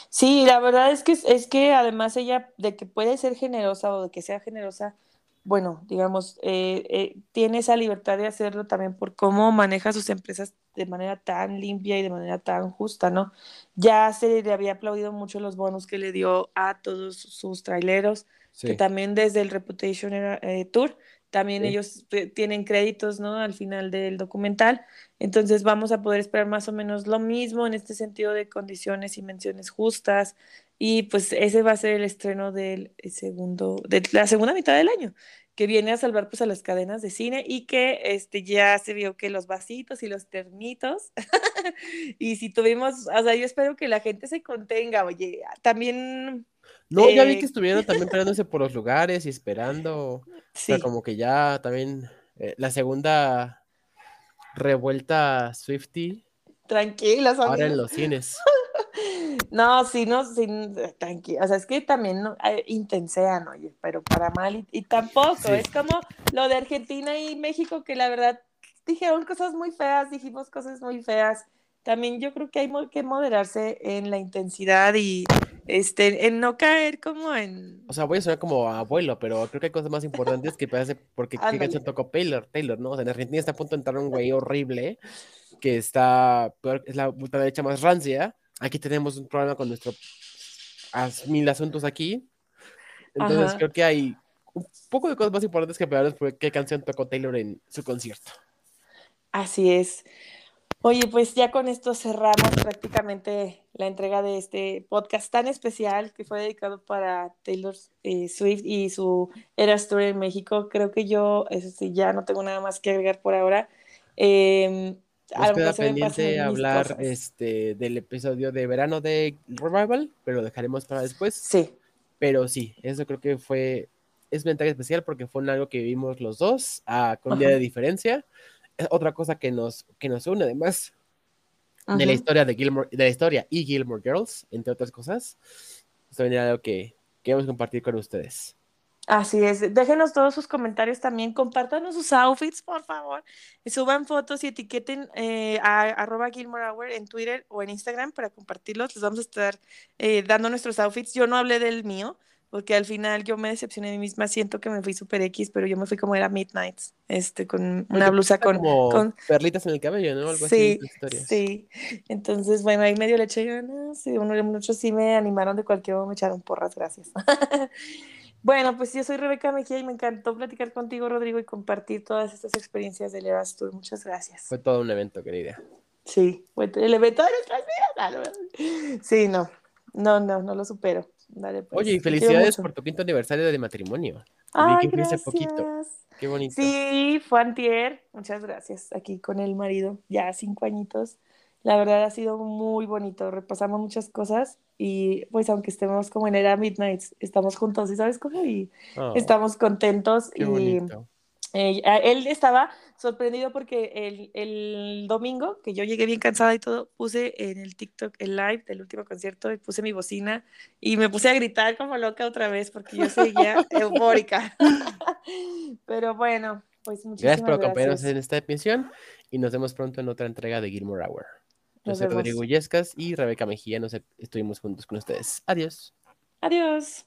Sí, la verdad es que es que además ella de que puede ser generosa o de que sea generosa, bueno, digamos, eh, eh, tiene esa libertad de hacerlo también por cómo maneja sus empresas de manera tan limpia y de manera tan justa, ¿no? Ya se le había aplaudido mucho los bonos que le dio a todos sus traileros, que también desde el Reputation era, eh, Tour, también sí. ellos tienen créditos, ¿no? Al final del documental. Entonces vamos a poder esperar más o menos lo mismo en este sentido de condiciones y menciones justas. Y pues ese va a ser el estreno del segundo, de la segunda mitad del año, que viene a salvar pues a las cadenas de cine y que este ya se vio que los vasitos y los termitos. y si tuvimos, o sea, yo espero que la gente se contenga, oye, también No, ya vi que eh, estuvieron también peleándose por los lugares y esperando. O sea, sí, como que ya también eh, la segunda revuelta Swiftie tranquilas, ahora en los cines. No, sí, no, sí, tranquilo. O sea, es que también no, eh, intensean, oye, pero para mal y, y tampoco. Sí. Es como lo de Argentina y México, que la verdad dijeron cosas muy feas, dijimos cosas muy feas. También yo creo que hay que moderarse en la intensidad y este, en no caer como en. O sea, voy a sonar como abuelo, pero creo que hay cosas más importantes que parece porque canción tocó Taylor, Taylor, ¿no? O sea, en Argentina está a punto de entrar un güey horrible que está es la ultraderecha más rancia. Aquí tenemos un problema con nuestro mil asuntos aquí. Entonces Ajá. creo que hay un poco de cosas más importantes que peores por qué canción tocó Taylor en su concierto. Así es. Oye, pues ya con esto cerramos prácticamente la entrega de este podcast tan especial que fue dedicado para Taylor eh, Swift y su Eras Tour en México. Creo que yo, eso sí, ya no tengo nada más que agregar por ahora. Eh, Nos queda pendiente hablar este, del episodio de verano de Revival, pero lo dejaremos para después. Sí, Pero sí, eso creo que fue, es entrega especial porque fue un algo que vivimos los dos, ah, con un día Ajá. de diferencia. Es otra cosa que nos, que nos une, además de la historia de Gilmore, de la historia y Gilmore Girls, entre otras cosas. Esto viene algo que queremos compartir con ustedes. Así es. Déjenos todos sus comentarios también. Compártanos sus outfits, por favor. Suban fotos y etiqueten eh, a arroba Gilmore Hour en Twitter o en Instagram para compartirlos. Les vamos a estar eh, dando nuestros outfits. Yo no hablé del mío porque al final yo me decepcioné de mí misma. Siento que me fui super X, pero yo me fui como era Midnights, este, con una Porque blusa con, como con... perlitas en el cabello, ¿no? Algo Sí, sí. Entonces, bueno, ahí medio le eché ganas. Uno- muchos sí me animaron de cualquier modo, me echaron porras, gracias. Bueno, pues yo soy Rebeca Mejía y me encantó platicar contigo, Rodrigo, y compartir todas estas experiencias del Eras Tour. Muchas gracias. Fue todo un evento, querida. Sí, fue el evento de nuestras vidas. No. Sí, no, no, no, no lo supero. Dale, pues, Oye, y felicidades por tu quinto aniversario de matrimonio. Ay, que poquito. gracias. Qué bonito. Sí, fue antier. Muchas gracias. Aquí con el marido, ya cinco añitos. La verdad ha sido muy bonito. Repasamos muchas cosas y pues aunque estemos como en era Midnights, estamos juntos y sabes cómo y Oh, estamos contentos qué y bonito. eh, él estaba sorprendido porque el, el domingo, que yo llegué bien cansada y todo, puse en el TikTok el live del último concierto y puse mi bocina y me puse a gritar como loca otra vez porque yo seguía eufórica. Pero bueno, Pues muchísimas Gracias por acompañarnos en esta emisión y nos vemos pronto en otra entrega de Gilmore Hour. Yo Nos soy vemos. Rodrigo Yescas y Rebeca Mejía. Nos estuvimos juntos con ustedes. Adiós. Adiós.